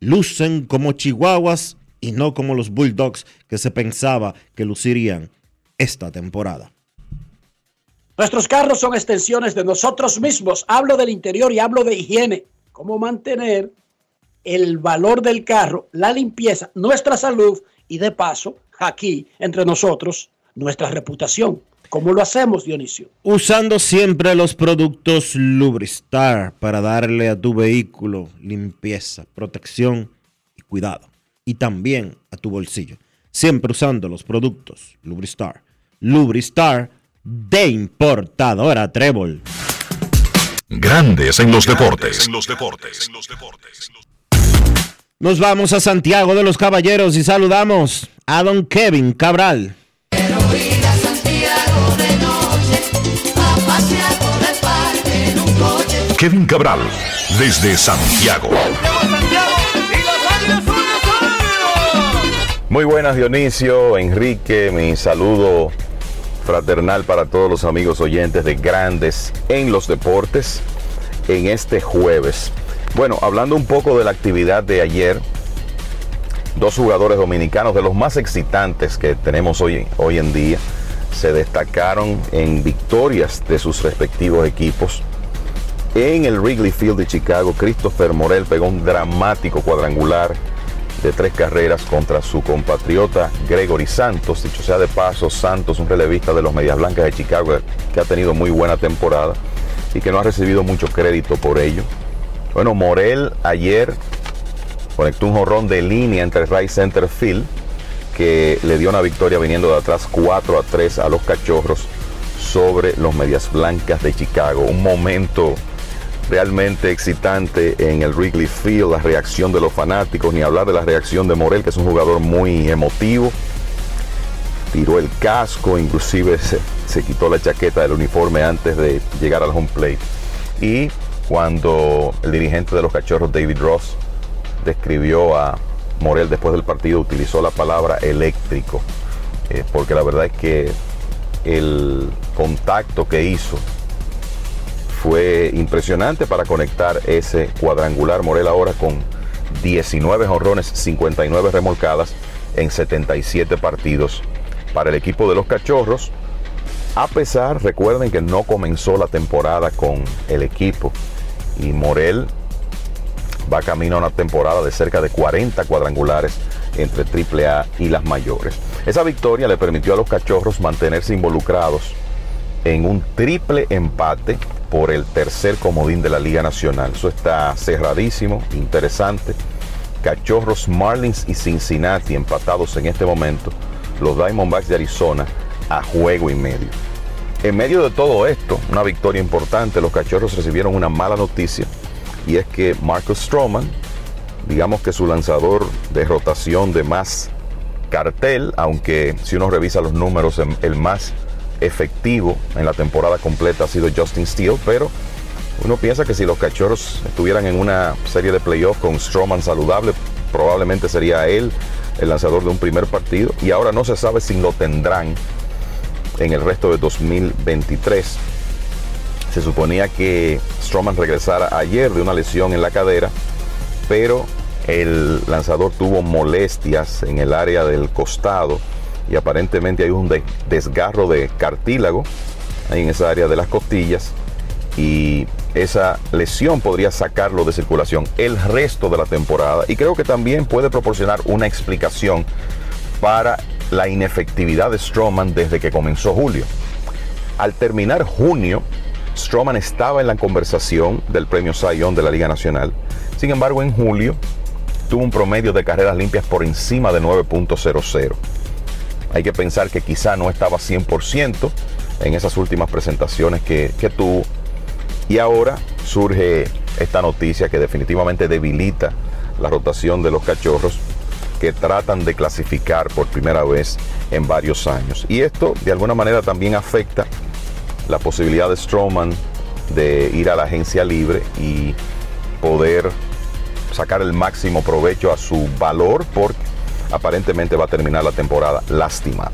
lucen como chihuahuas y no como los Bulldogs que se pensaba que lucirían esta temporada. Nuestros carros son extensiones de nosotros mismos. Hablo del interior y hablo de higiene. Cómo mantener el valor del carro, la limpieza, nuestra salud y de paso, aquí, entre nosotros, nuestra reputación. ¿Cómo lo hacemos, Dionisio? Usando siempre los productos Lubristar para darle a tu vehículo limpieza, protección y cuidado. Y también a tu bolsillo. Siempre usando los productos Lubristar. Lubristar de importadora Trébol. Grandes en los deportes. En los deportes. Nos vamos a Santiago de los Caballeros y saludamos a don Kevin Cabral. Kevin Cabral, desde Santiago. Muy buenas Dionisio, Enrique, mi saludo fraternal para todos los amigos oyentes de Grandes en los Deportes en este jueves. Bueno, hablando un poco de la actividad de ayer, dos jugadores dominicanos de los más excitantes que tenemos hoy, hoy en día se destacaron en victorias de sus respectivos equipos. En el Wrigley Field de Chicago, Christopher Morel pegó un dramático cuadrangular de tres carreras contra su compatriota Gregory Santos. Dicho sea de paso, Santos, un relevista de los Medias Blancas de Chicago, que ha tenido muy buena temporada y que no ha recibido mucho crédito por ello. Bueno, Morel ayer conectó un jorrón de línea entre Right Center Field que le dio una victoria viniendo de atrás 4 a 3 a los cachorros sobre los Medias Blancas de Chicago. Un momento realmente excitante en el Wrigley Field, la reacción de los fanáticos, ni hablar de la reacción de Morel, que es un jugador muy emotivo. Tiró el casco, inclusive se, se quitó la chaqueta del uniforme antes de llegar al home plate. Y cuando el dirigente de los cachorros, David Ross, describió a Morel después del partido, utilizó la palabra eléctrico, eh, porque la verdad es que el contacto que hizo fue impresionante para conectar ese cuadrangular. Morel ahora con 19 jonrones, 59 remolcadas en 77 partidos para el equipo de los Cachorros. A pesar, recuerden que no comenzó la temporada con el equipo y Morel va camino a una temporada de cerca de 40 cuadrangulares entre AAA y las mayores. Esa victoria le permitió a los Cachorros mantenerse involucrados en un triple empate por el tercer comodín de la Liga Nacional. Eso está cerradísimo, interesante. Cachorros, Marlins y Cincinnati empatados en este momento. Los Diamondbacks de Arizona a juego y medio. En medio de todo esto, una victoria importante, los Cachorros recibieron una mala noticia y es que Marcus Stroman, digamos que su lanzador de rotación de más cartel, aunque si uno revisa los números, el más efectivo en la temporada completa ha sido Justin Steele, pero uno piensa que si los cachorros estuvieran en una serie de playoffs con Stroman saludable, probablemente sería él el lanzador de un primer partido y ahora no se sabe si lo tendrán en el resto de 2023. Se suponía que Stroman regresara ayer de una lesión en la cadera, pero el lanzador tuvo molestias en el área del costado y aparentemente hay un desgarro de cartílago ahí en esa área de las costillas y esa lesión podría sacarlo de circulación el resto de la temporada y creo que también puede proporcionar una explicación para la inefectividad de Stroman desde que comenzó julio. Al terminar junio, Stroman estaba en la conversación del premio Sayón de la Liga Nacional. Sin embargo, en julio tuvo un promedio de carreras limpias por encima de 9.00. Hay que pensar que quizá no estaba 100% en esas últimas presentaciones que, que tuvo. Y ahora surge esta noticia que definitivamente debilita la rotación de los cachorros que tratan de clasificar por primera vez en varios años. Y esto de alguna manera también afecta la posibilidad de Strowman de ir a la agencia libre y poder sacar el máximo provecho a su valor porque aparentemente va a terminar la temporada lastimado.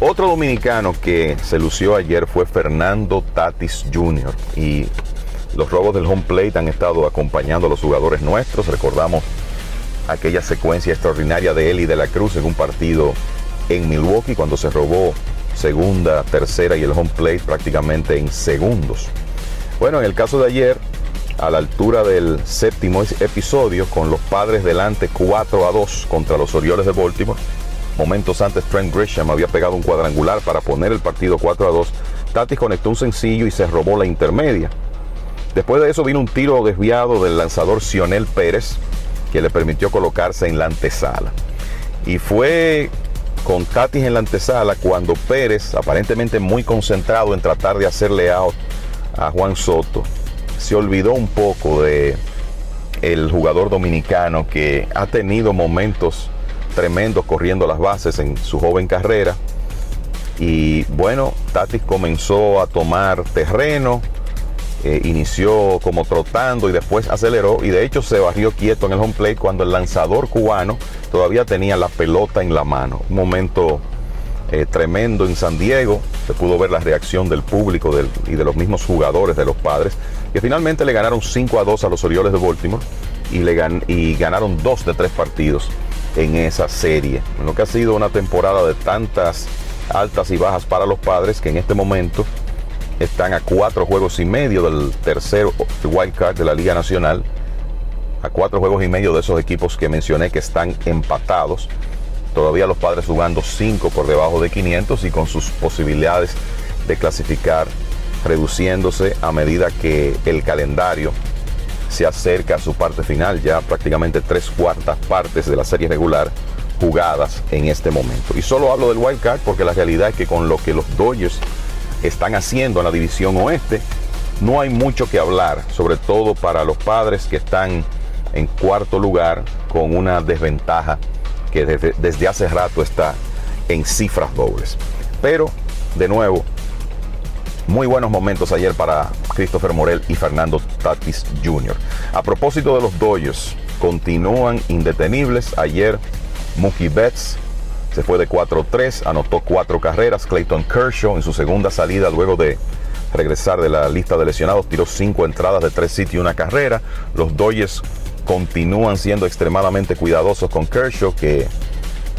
Otro dominicano que se lució ayer fue Fernando Tatis Jr. y los robos del home plate han estado acompañando a los jugadores nuestros. Recordamos aquella secuencia extraordinaria de él y de la Cruz en un partido en Milwaukee cuando se robó segunda, tercera y el home plate prácticamente en segundos. Bueno, en el caso de ayer, a la altura del séptimo episodio, con los padres delante 4 a 2 contra los Orioles de Baltimore, momentos antes Trent Grisham había pegado un cuadrangular para poner el partido 4 a 2, Tatis conectó un sencillo y se robó la intermedia. Después de eso vino un tiro desviado del lanzador Sionel Pérez, que le permitió colocarse en la antesala. Y fue con Tatis en la antesala cuando Pérez, aparentemente muy concentrado en tratar de hacerle out a Juan Soto, se olvidó un poco de el jugador dominicano que ha tenido momentos tremendos corriendo las bases en su joven carrera. Y bueno, Tatis comenzó a tomar terreno, eh, inició como trotando y después aceleró y de hecho se barrió quieto en el home plate cuando el lanzador cubano todavía tenía la pelota en la mano. Un momento eh, tremendo en San Diego, se pudo ver la reacción del público y de los mismos jugadores de los padres, que finalmente le ganaron 5 a 2 a los Orioles de Baltimore y, le y ganaron 2 de 3 partidos en esa serie. Lo que ha sido una temporada de tantas altas y bajas para los padres que en este momento están a cuatro juegos y medio del tercer wild card de la Liga Nacional, a cuatro juegos y medio de esos equipos que mencioné que están empatados. Todavía los padres jugando cinco por debajo de 500 y con sus posibilidades de clasificar reduciéndose a medida que el calendario se acerca a su parte final, ya prácticamente tres cuartas partes de la serie regular jugadas en este momento. Y solo hablo del wild card porque la realidad es que con lo que los Dodgers están haciendo en la división oeste, no hay mucho que hablar, sobre todo para los padres que están en cuarto lugar con una desventaja que desde, hace rato está en cifras dobles. Pero, de nuevo, muy buenos momentos ayer para Christopher Morel y Fernando Tatis Jr. A propósito de los Dodgers, continúan indetenibles. Ayer Mookie Betts se fue de 4-3, anotó cuatro carreras. Clayton Kershaw en su segunda salida luego de regresar de la lista de lesionados tiró cinco entradas de tres sitios y una carrera. Los Dodgers continúan siendo extremadamente cuidadosos con Kershaw que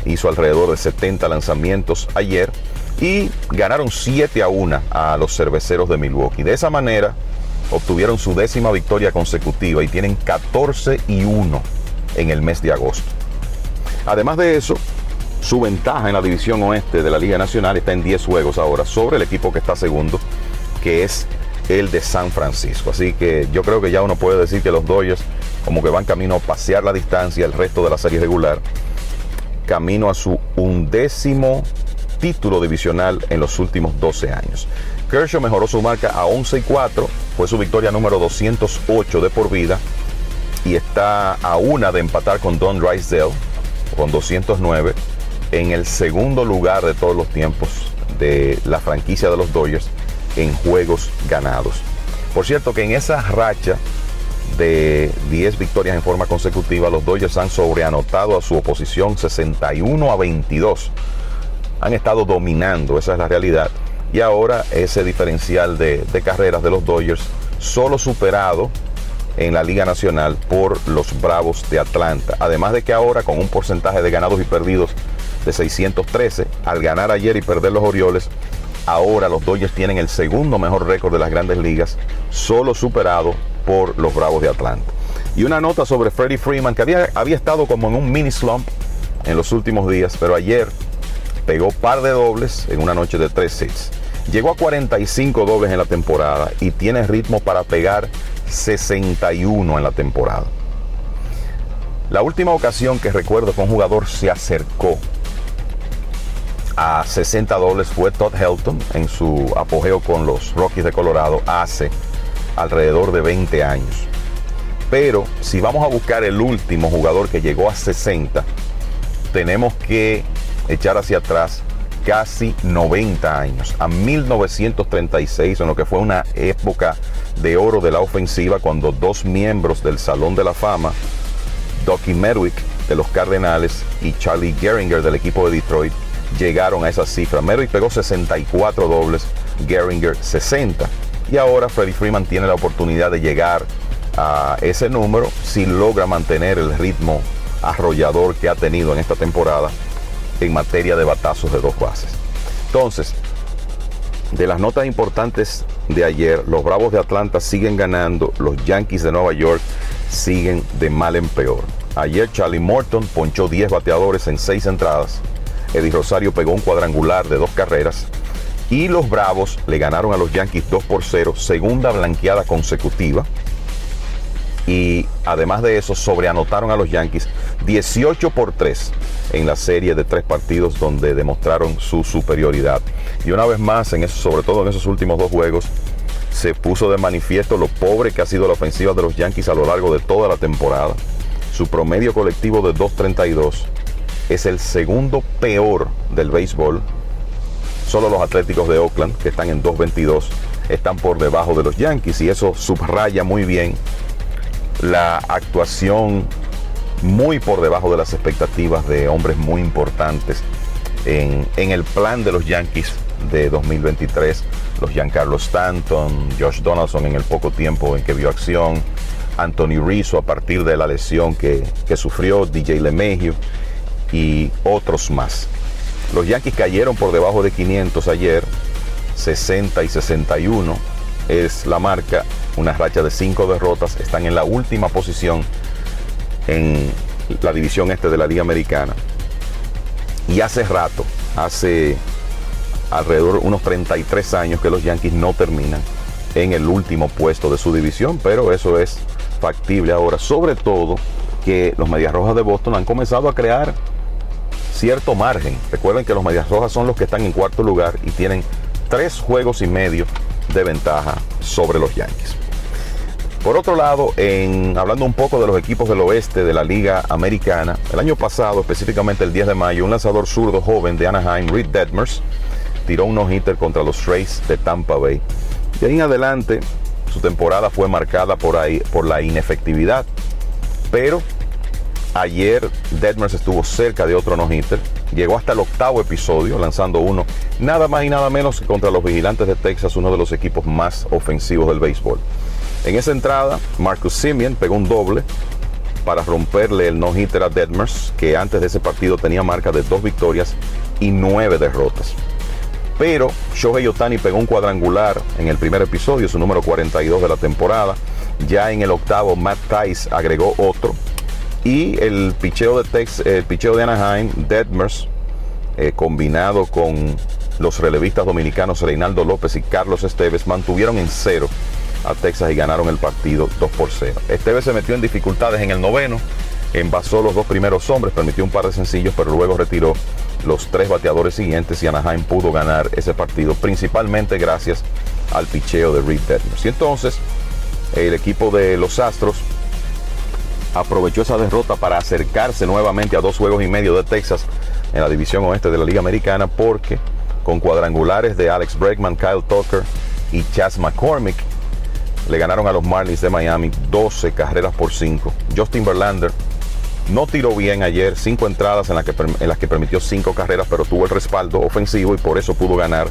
hizo alrededor de 70 lanzamientos ayer y ganaron 7 a 1 a los cerveceros de Milwaukee. De esa manera obtuvieron su décima victoria consecutiva y tienen 14 y 1 en el mes de agosto. Además de eso, su ventaja en la división oeste de la Liga Nacional está en 10 juegos ahora sobre el equipo que está segundo, que es el de San Francisco. Así que yo creo que ya uno puede decir que los Dodgers como que van camino a pasear la distancia el resto de la serie regular, camino a su undécimo título divisional en los últimos 12 años. Kershaw mejoró su marca a 11 y 4, fue su victoria número 208 de por vida y está a una de empatar con Don Drysdale con 209 en el segundo lugar de todos los tiempos de la franquicia de los Dodgers en juegos ganados. Por cierto que en esa racha de 10 victorias en forma consecutiva, los Dodgers han sobreanotado a su oposición 61 a 22. Han estado dominando, esa es la realidad. Y ahora ese diferencial de, carreras de los Dodgers solo superado en la Liga Nacional por los Bravos de Atlanta. Además de que ahora con un porcentaje de ganados y perdidos de 613. Al ganar ayer y perder los Orioles, ahora los Dodgers tienen el segundo mejor récord de las grandes ligas, solo superado por los Bravos de Atlanta. Y una nota sobre Freddie Freeman, que había, había estado como en un mini slump en los últimos días, pero ayer pegó par de dobles en una noche de tres hits. Llegó a 45 dobles en la temporada y tiene ritmo para pegar 61 en la temporada. La última ocasión que recuerdo que un jugador se acercó a 60 dobles fue Todd Helton en su apogeo con los Rockies de Colorado hace alrededor de 20 años. Pero si vamos a buscar el último jugador que llegó a 60, tenemos que echar hacia atrás casi 90 años, a 1936, en lo que fue una época de oro de la ofensiva, cuando dos miembros del Salón de la Fama, Ducky Merwick de los Cardenales y Charlie Geringer del equipo de Detroit, llegaron a esa cifra. Merwick pegó 64 dobles, Geringer 60. Y ahora Freddie Freeman tiene la oportunidad de llegar a ese número si logra mantener el ritmo arrollador que ha tenido en esta temporada en materia de batazos de dos bases. Entonces, de las notas importantes de ayer, los Bravos de Atlanta siguen ganando, los Yankees de Nueva York siguen de mal en peor. Ayer Charlie Morton ponchó 10 bateadores en 6 entradas. Eddie Rosario pegó un cuadrangular de dos carreras. Y los Bravos le ganaron a los Yankees 2 por 0, segunda blanqueada consecutiva y además de eso sobreanotaron a los Yankees 18 por 3 en la serie de tres partidos donde demostraron su superioridad. Y una vez más, sobre todo en esos últimos dos juegos, se puso de manifiesto lo pobre que ha sido la ofensiva de los Yankees a lo largo de toda la temporada. Su promedio colectivo de 2.32 es el segundo peor del béisbol. Solo los Atléticos de Oakland, que están en 2.22, están por debajo de los Yankees y eso subraya muy bien la actuación muy por debajo de las expectativas de hombres muy importantes en, el plan de los Yankees de 2023. Los Giancarlo Stanton, Josh Donaldson en el poco tiempo en que vio acción, Anthony Rizzo a partir de la lesión que, que sufrió, DJ LeMahieu y otros más. Los Yankees cayeron por debajo de 500 ayer, 60 y 61 es la marca, una racha de cinco derrotas, están en la última posición en la división este de la Liga Americana. Y hace rato, hace alrededor de unos 33 años que los Yankees no terminan en el último puesto de su división, pero eso es factible ahora, sobre todo que los Medias Rojas de Boston han comenzado a crear cierto margen. Recuerden que los Medias Rojas son los que están en cuarto lugar y tienen tres juegos y medio de ventaja sobre los Yankees. Por otro lado, en, hablando un poco de los equipos del oeste de la Liga Americana, el año pasado, específicamente el 10 de mayo, un lanzador zurdo joven de Anaheim, Reed Detmers, tiró un no-hitter contra los Rays de Tampa Bay. De ahí en adelante, su temporada fue marcada por, ahí, por la inefectividad, pero ayer Detmers estuvo cerca de otro no-hitter llegó hasta el octavo episodio, lanzando uno nada más y nada menos que contra los Vigilantes de Texas, uno de los equipos más ofensivos del béisbol. En esa entrada, Marcus Simeon pegó un doble para romperle el no-hitter a Detmers, que antes de ese partido tenía marca de dos victorias y nueve derrotas. Pero Shohei Otani pegó un cuadrangular en el primer episodio, su número 42 de la temporada. Ya en el octavo, Matt Tice agregó otro y el picheo de, el picheo de Anaheim, Detmers, eh, combinado con los relevistas dominicanos Reinaldo López y Carlos Esteves, mantuvieron en cero a Texas y ganaron el partido 2 por 0. Esteves se metió en dificultades en el noveno, envasó los dos primeros hombres, permitió un par de sencillos, pero luego retiró los tres bateadores siguientes y Anaheim pudo ganar ese partido, principalmente gracias al picheo de Reed Detmers. Y entonces, el equipo de los Astros aprovechó esa derrota para acercarse nuevamente a dos juegos y medio de Texas en la división oeste de la Liga Americana porque con cuadrangulares de Alex Bregman, Kyle Tucker y Chas McCormick le ganaron a los Marlins de Miami 12 carreras por 5. Justin Verlander no tiró bien ayer, cinco entradas en, que, en las que permitió cinco carreras, pero tuvo el respaldo ofensivo y por eso pudo ganar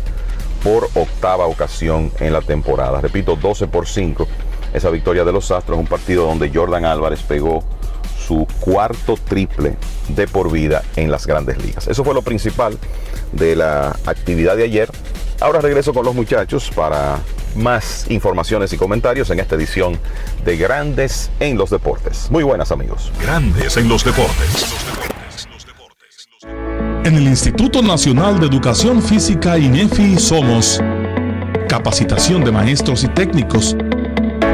por octava ocasión en la temporada. Repito, 12 por 5 esa victoria de los Astros, un partido donde Jordan Álvarez pegó su cuarto triple de por vida en las grandes ligas. Eso fue lo principal de la actividad de ayer. Ahora regreso con los muchachos para más informaciones y comentarios en esta edición de Grandes en los Deportes. Muy buenas amigos. Grandes en los Deportes. En el Instituto Nacional de Educación Física INEFI somos capacitación de maestros y técnicos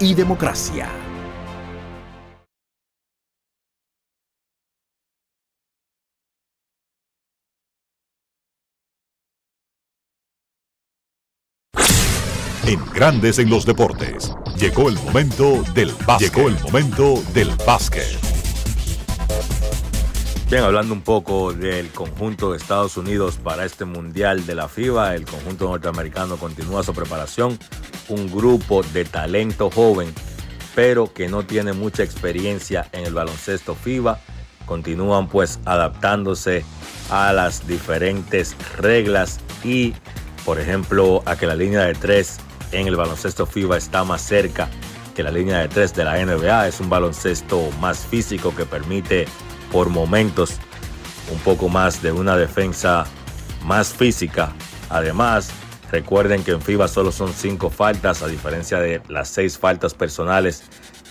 y democracia. En Grandes en los Deportes. Llegó el momento del básquet. Llegó el momento del básquet. Bien, hablando un poco del conjunto de Estados Unidos para este Mundial de la FIBA, el conjunto norteamericano continúa su preparación, un grupo de talento joven, pero que no tiene mucha experiencia en el baloncesto FIBA, continúan pues adaptándose a las diferentes reglas y, por ejemplo, a que la línea de tres en el baloncesto FIBA está más cerca que la línea de tres de la NBA. Es un baloncesto más físico que permite por momentos un poco más de una defensa más física. Además, recuerden que en FIBA solo son cinco faltas, a diferencia de las seis faltas personales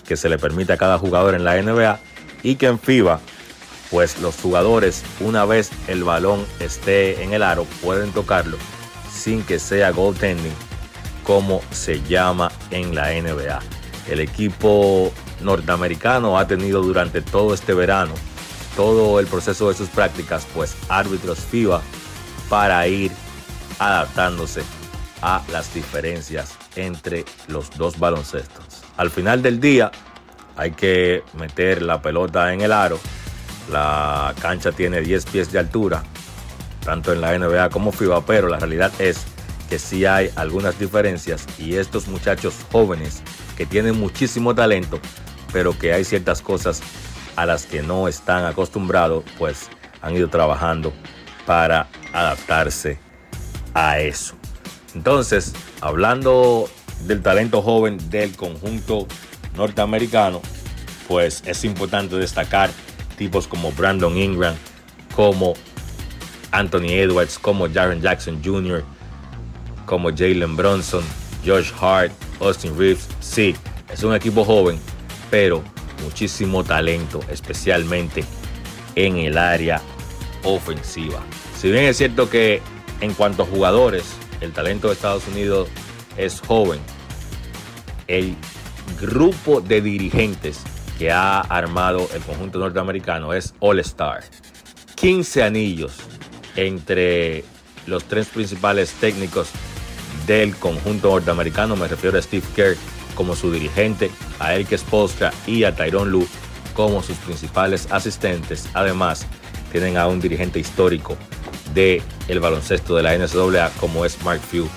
que se le permite a cada jugador en la NBA. Y que en FIBA, pues los jugadores, una vez el balón esté en el aro, pueden tocarlo sin que sea goaltending como se llama en la NBA. El equipo norteamericano ha tenido durante todo este verano, todo el proceso de sus prácticas, pues árbitros FIBA para ir adaptándose a las diferencias entre los dos baloncestos. Al final del día hay que meter la pelota en el aro. La cancha tiene 10 pies de altura, tanto en la NBA como FIBA, pero la realidad es que sí hay algunas diferencias y estos muchachos jóvenes que tienen muchísimo talento, pero que hay ciertas cosas a las que no están acostumbrados, pues han ido trabajando para adaptarse a eso. Entonces, hablando del talento joven del conjunto norteamericano, pues es importante destacar tipos como Brandon Ingram, como Anthony Edwards, como Jaren Jackson Jr., como Jalen Bronson, Josh Hart, Austin Reeves. Sí, es un equipo joven, pero muchísimo talento, especialmente en el área ofensiva. Si bien es cierto que en cuanto a jugadores, el talento de Estados Unidos es joven, el grupo de dirigentes que ha armado el conjunto norteamericano es All Star. 15 anillos entre los tres principales técnicos del conjunto norteamericano. Me refiero a Steve Kerr como su dirigente, a Eric Spolstra y a Tyron Lu como sus principales asistentes. Además, tienen a un dirigente histórico del el baloncesto de la NCAA como es Mark Few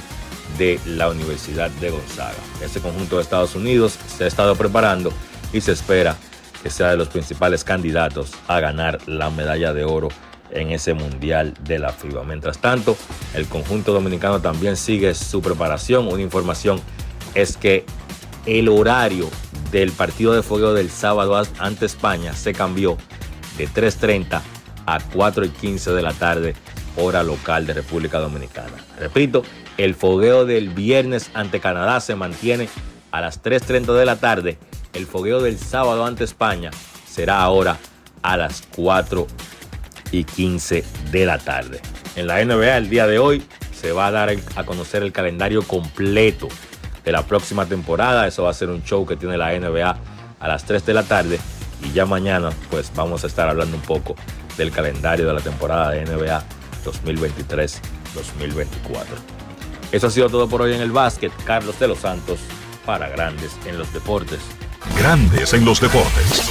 de la Universidad de Gonzaga. Este conjunto de Estados Unidos se ha estado preparando y se espera que sea de los principales candidatos a ganar la medalla de oro en ese Mundial de la FIBA. Mientras tanto, el conjunto dominicano también sigue su preparación. Una información es que el horario del partido de fogueo del sábado ante España se cambió de 3.30 a 4.15 de la tarde, hora local de República Dominicana. Repito, el fogueo del viernes ante Canadá se mantiene a las 3.30 de la tarde. El fogueo del sábado ante España será ahora a las 4 y 15 de la tarde. En la NBA el día de hoy se va a dar a conocer el calendario completo la próxima temporada. Eso va a ser un show que tiene la NBA a las 3 de la tarde. Y ya mañana pues vamos a estar hablando un poco del calendario de la temporada de NBA 2023-2024. Eso ha sido todo por hoy en el básquet. Carlos de los Santos para Grandes en los Deportes. Grandes en los Deportes.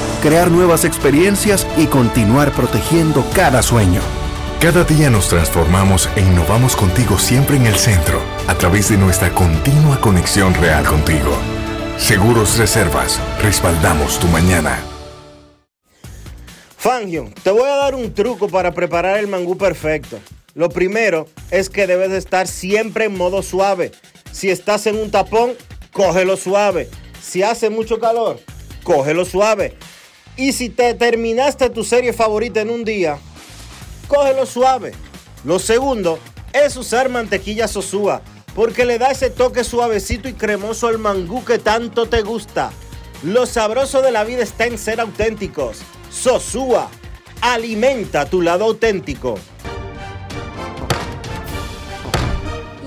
crear nuevas experiencias y continuar protegiendo cada sueño. Cada día nos transformamos e innovamos contigo siempre en el centro, a través de nuestra continua conexión real contigo. Seguros Reservas, respaldamos tu mañana. Fangio, te voy a dar un truco para preparar el mangú perfecto. Lo primero es que debes de estar siempre en modo suave. Si estás en un tapón, cógelo suave. Si hace mucho calor, cógelo suave. Y si te terminaste tu serie favorita en un día, cógelo suave. Lo segundo es usar mantequilla sosúa, porque le da ese toque suavecito y cremoso al mangú que tanto te gusta. Lo sabroso de la vida está en ser auténticos. Sosúa, alimenta tu lado auténtico.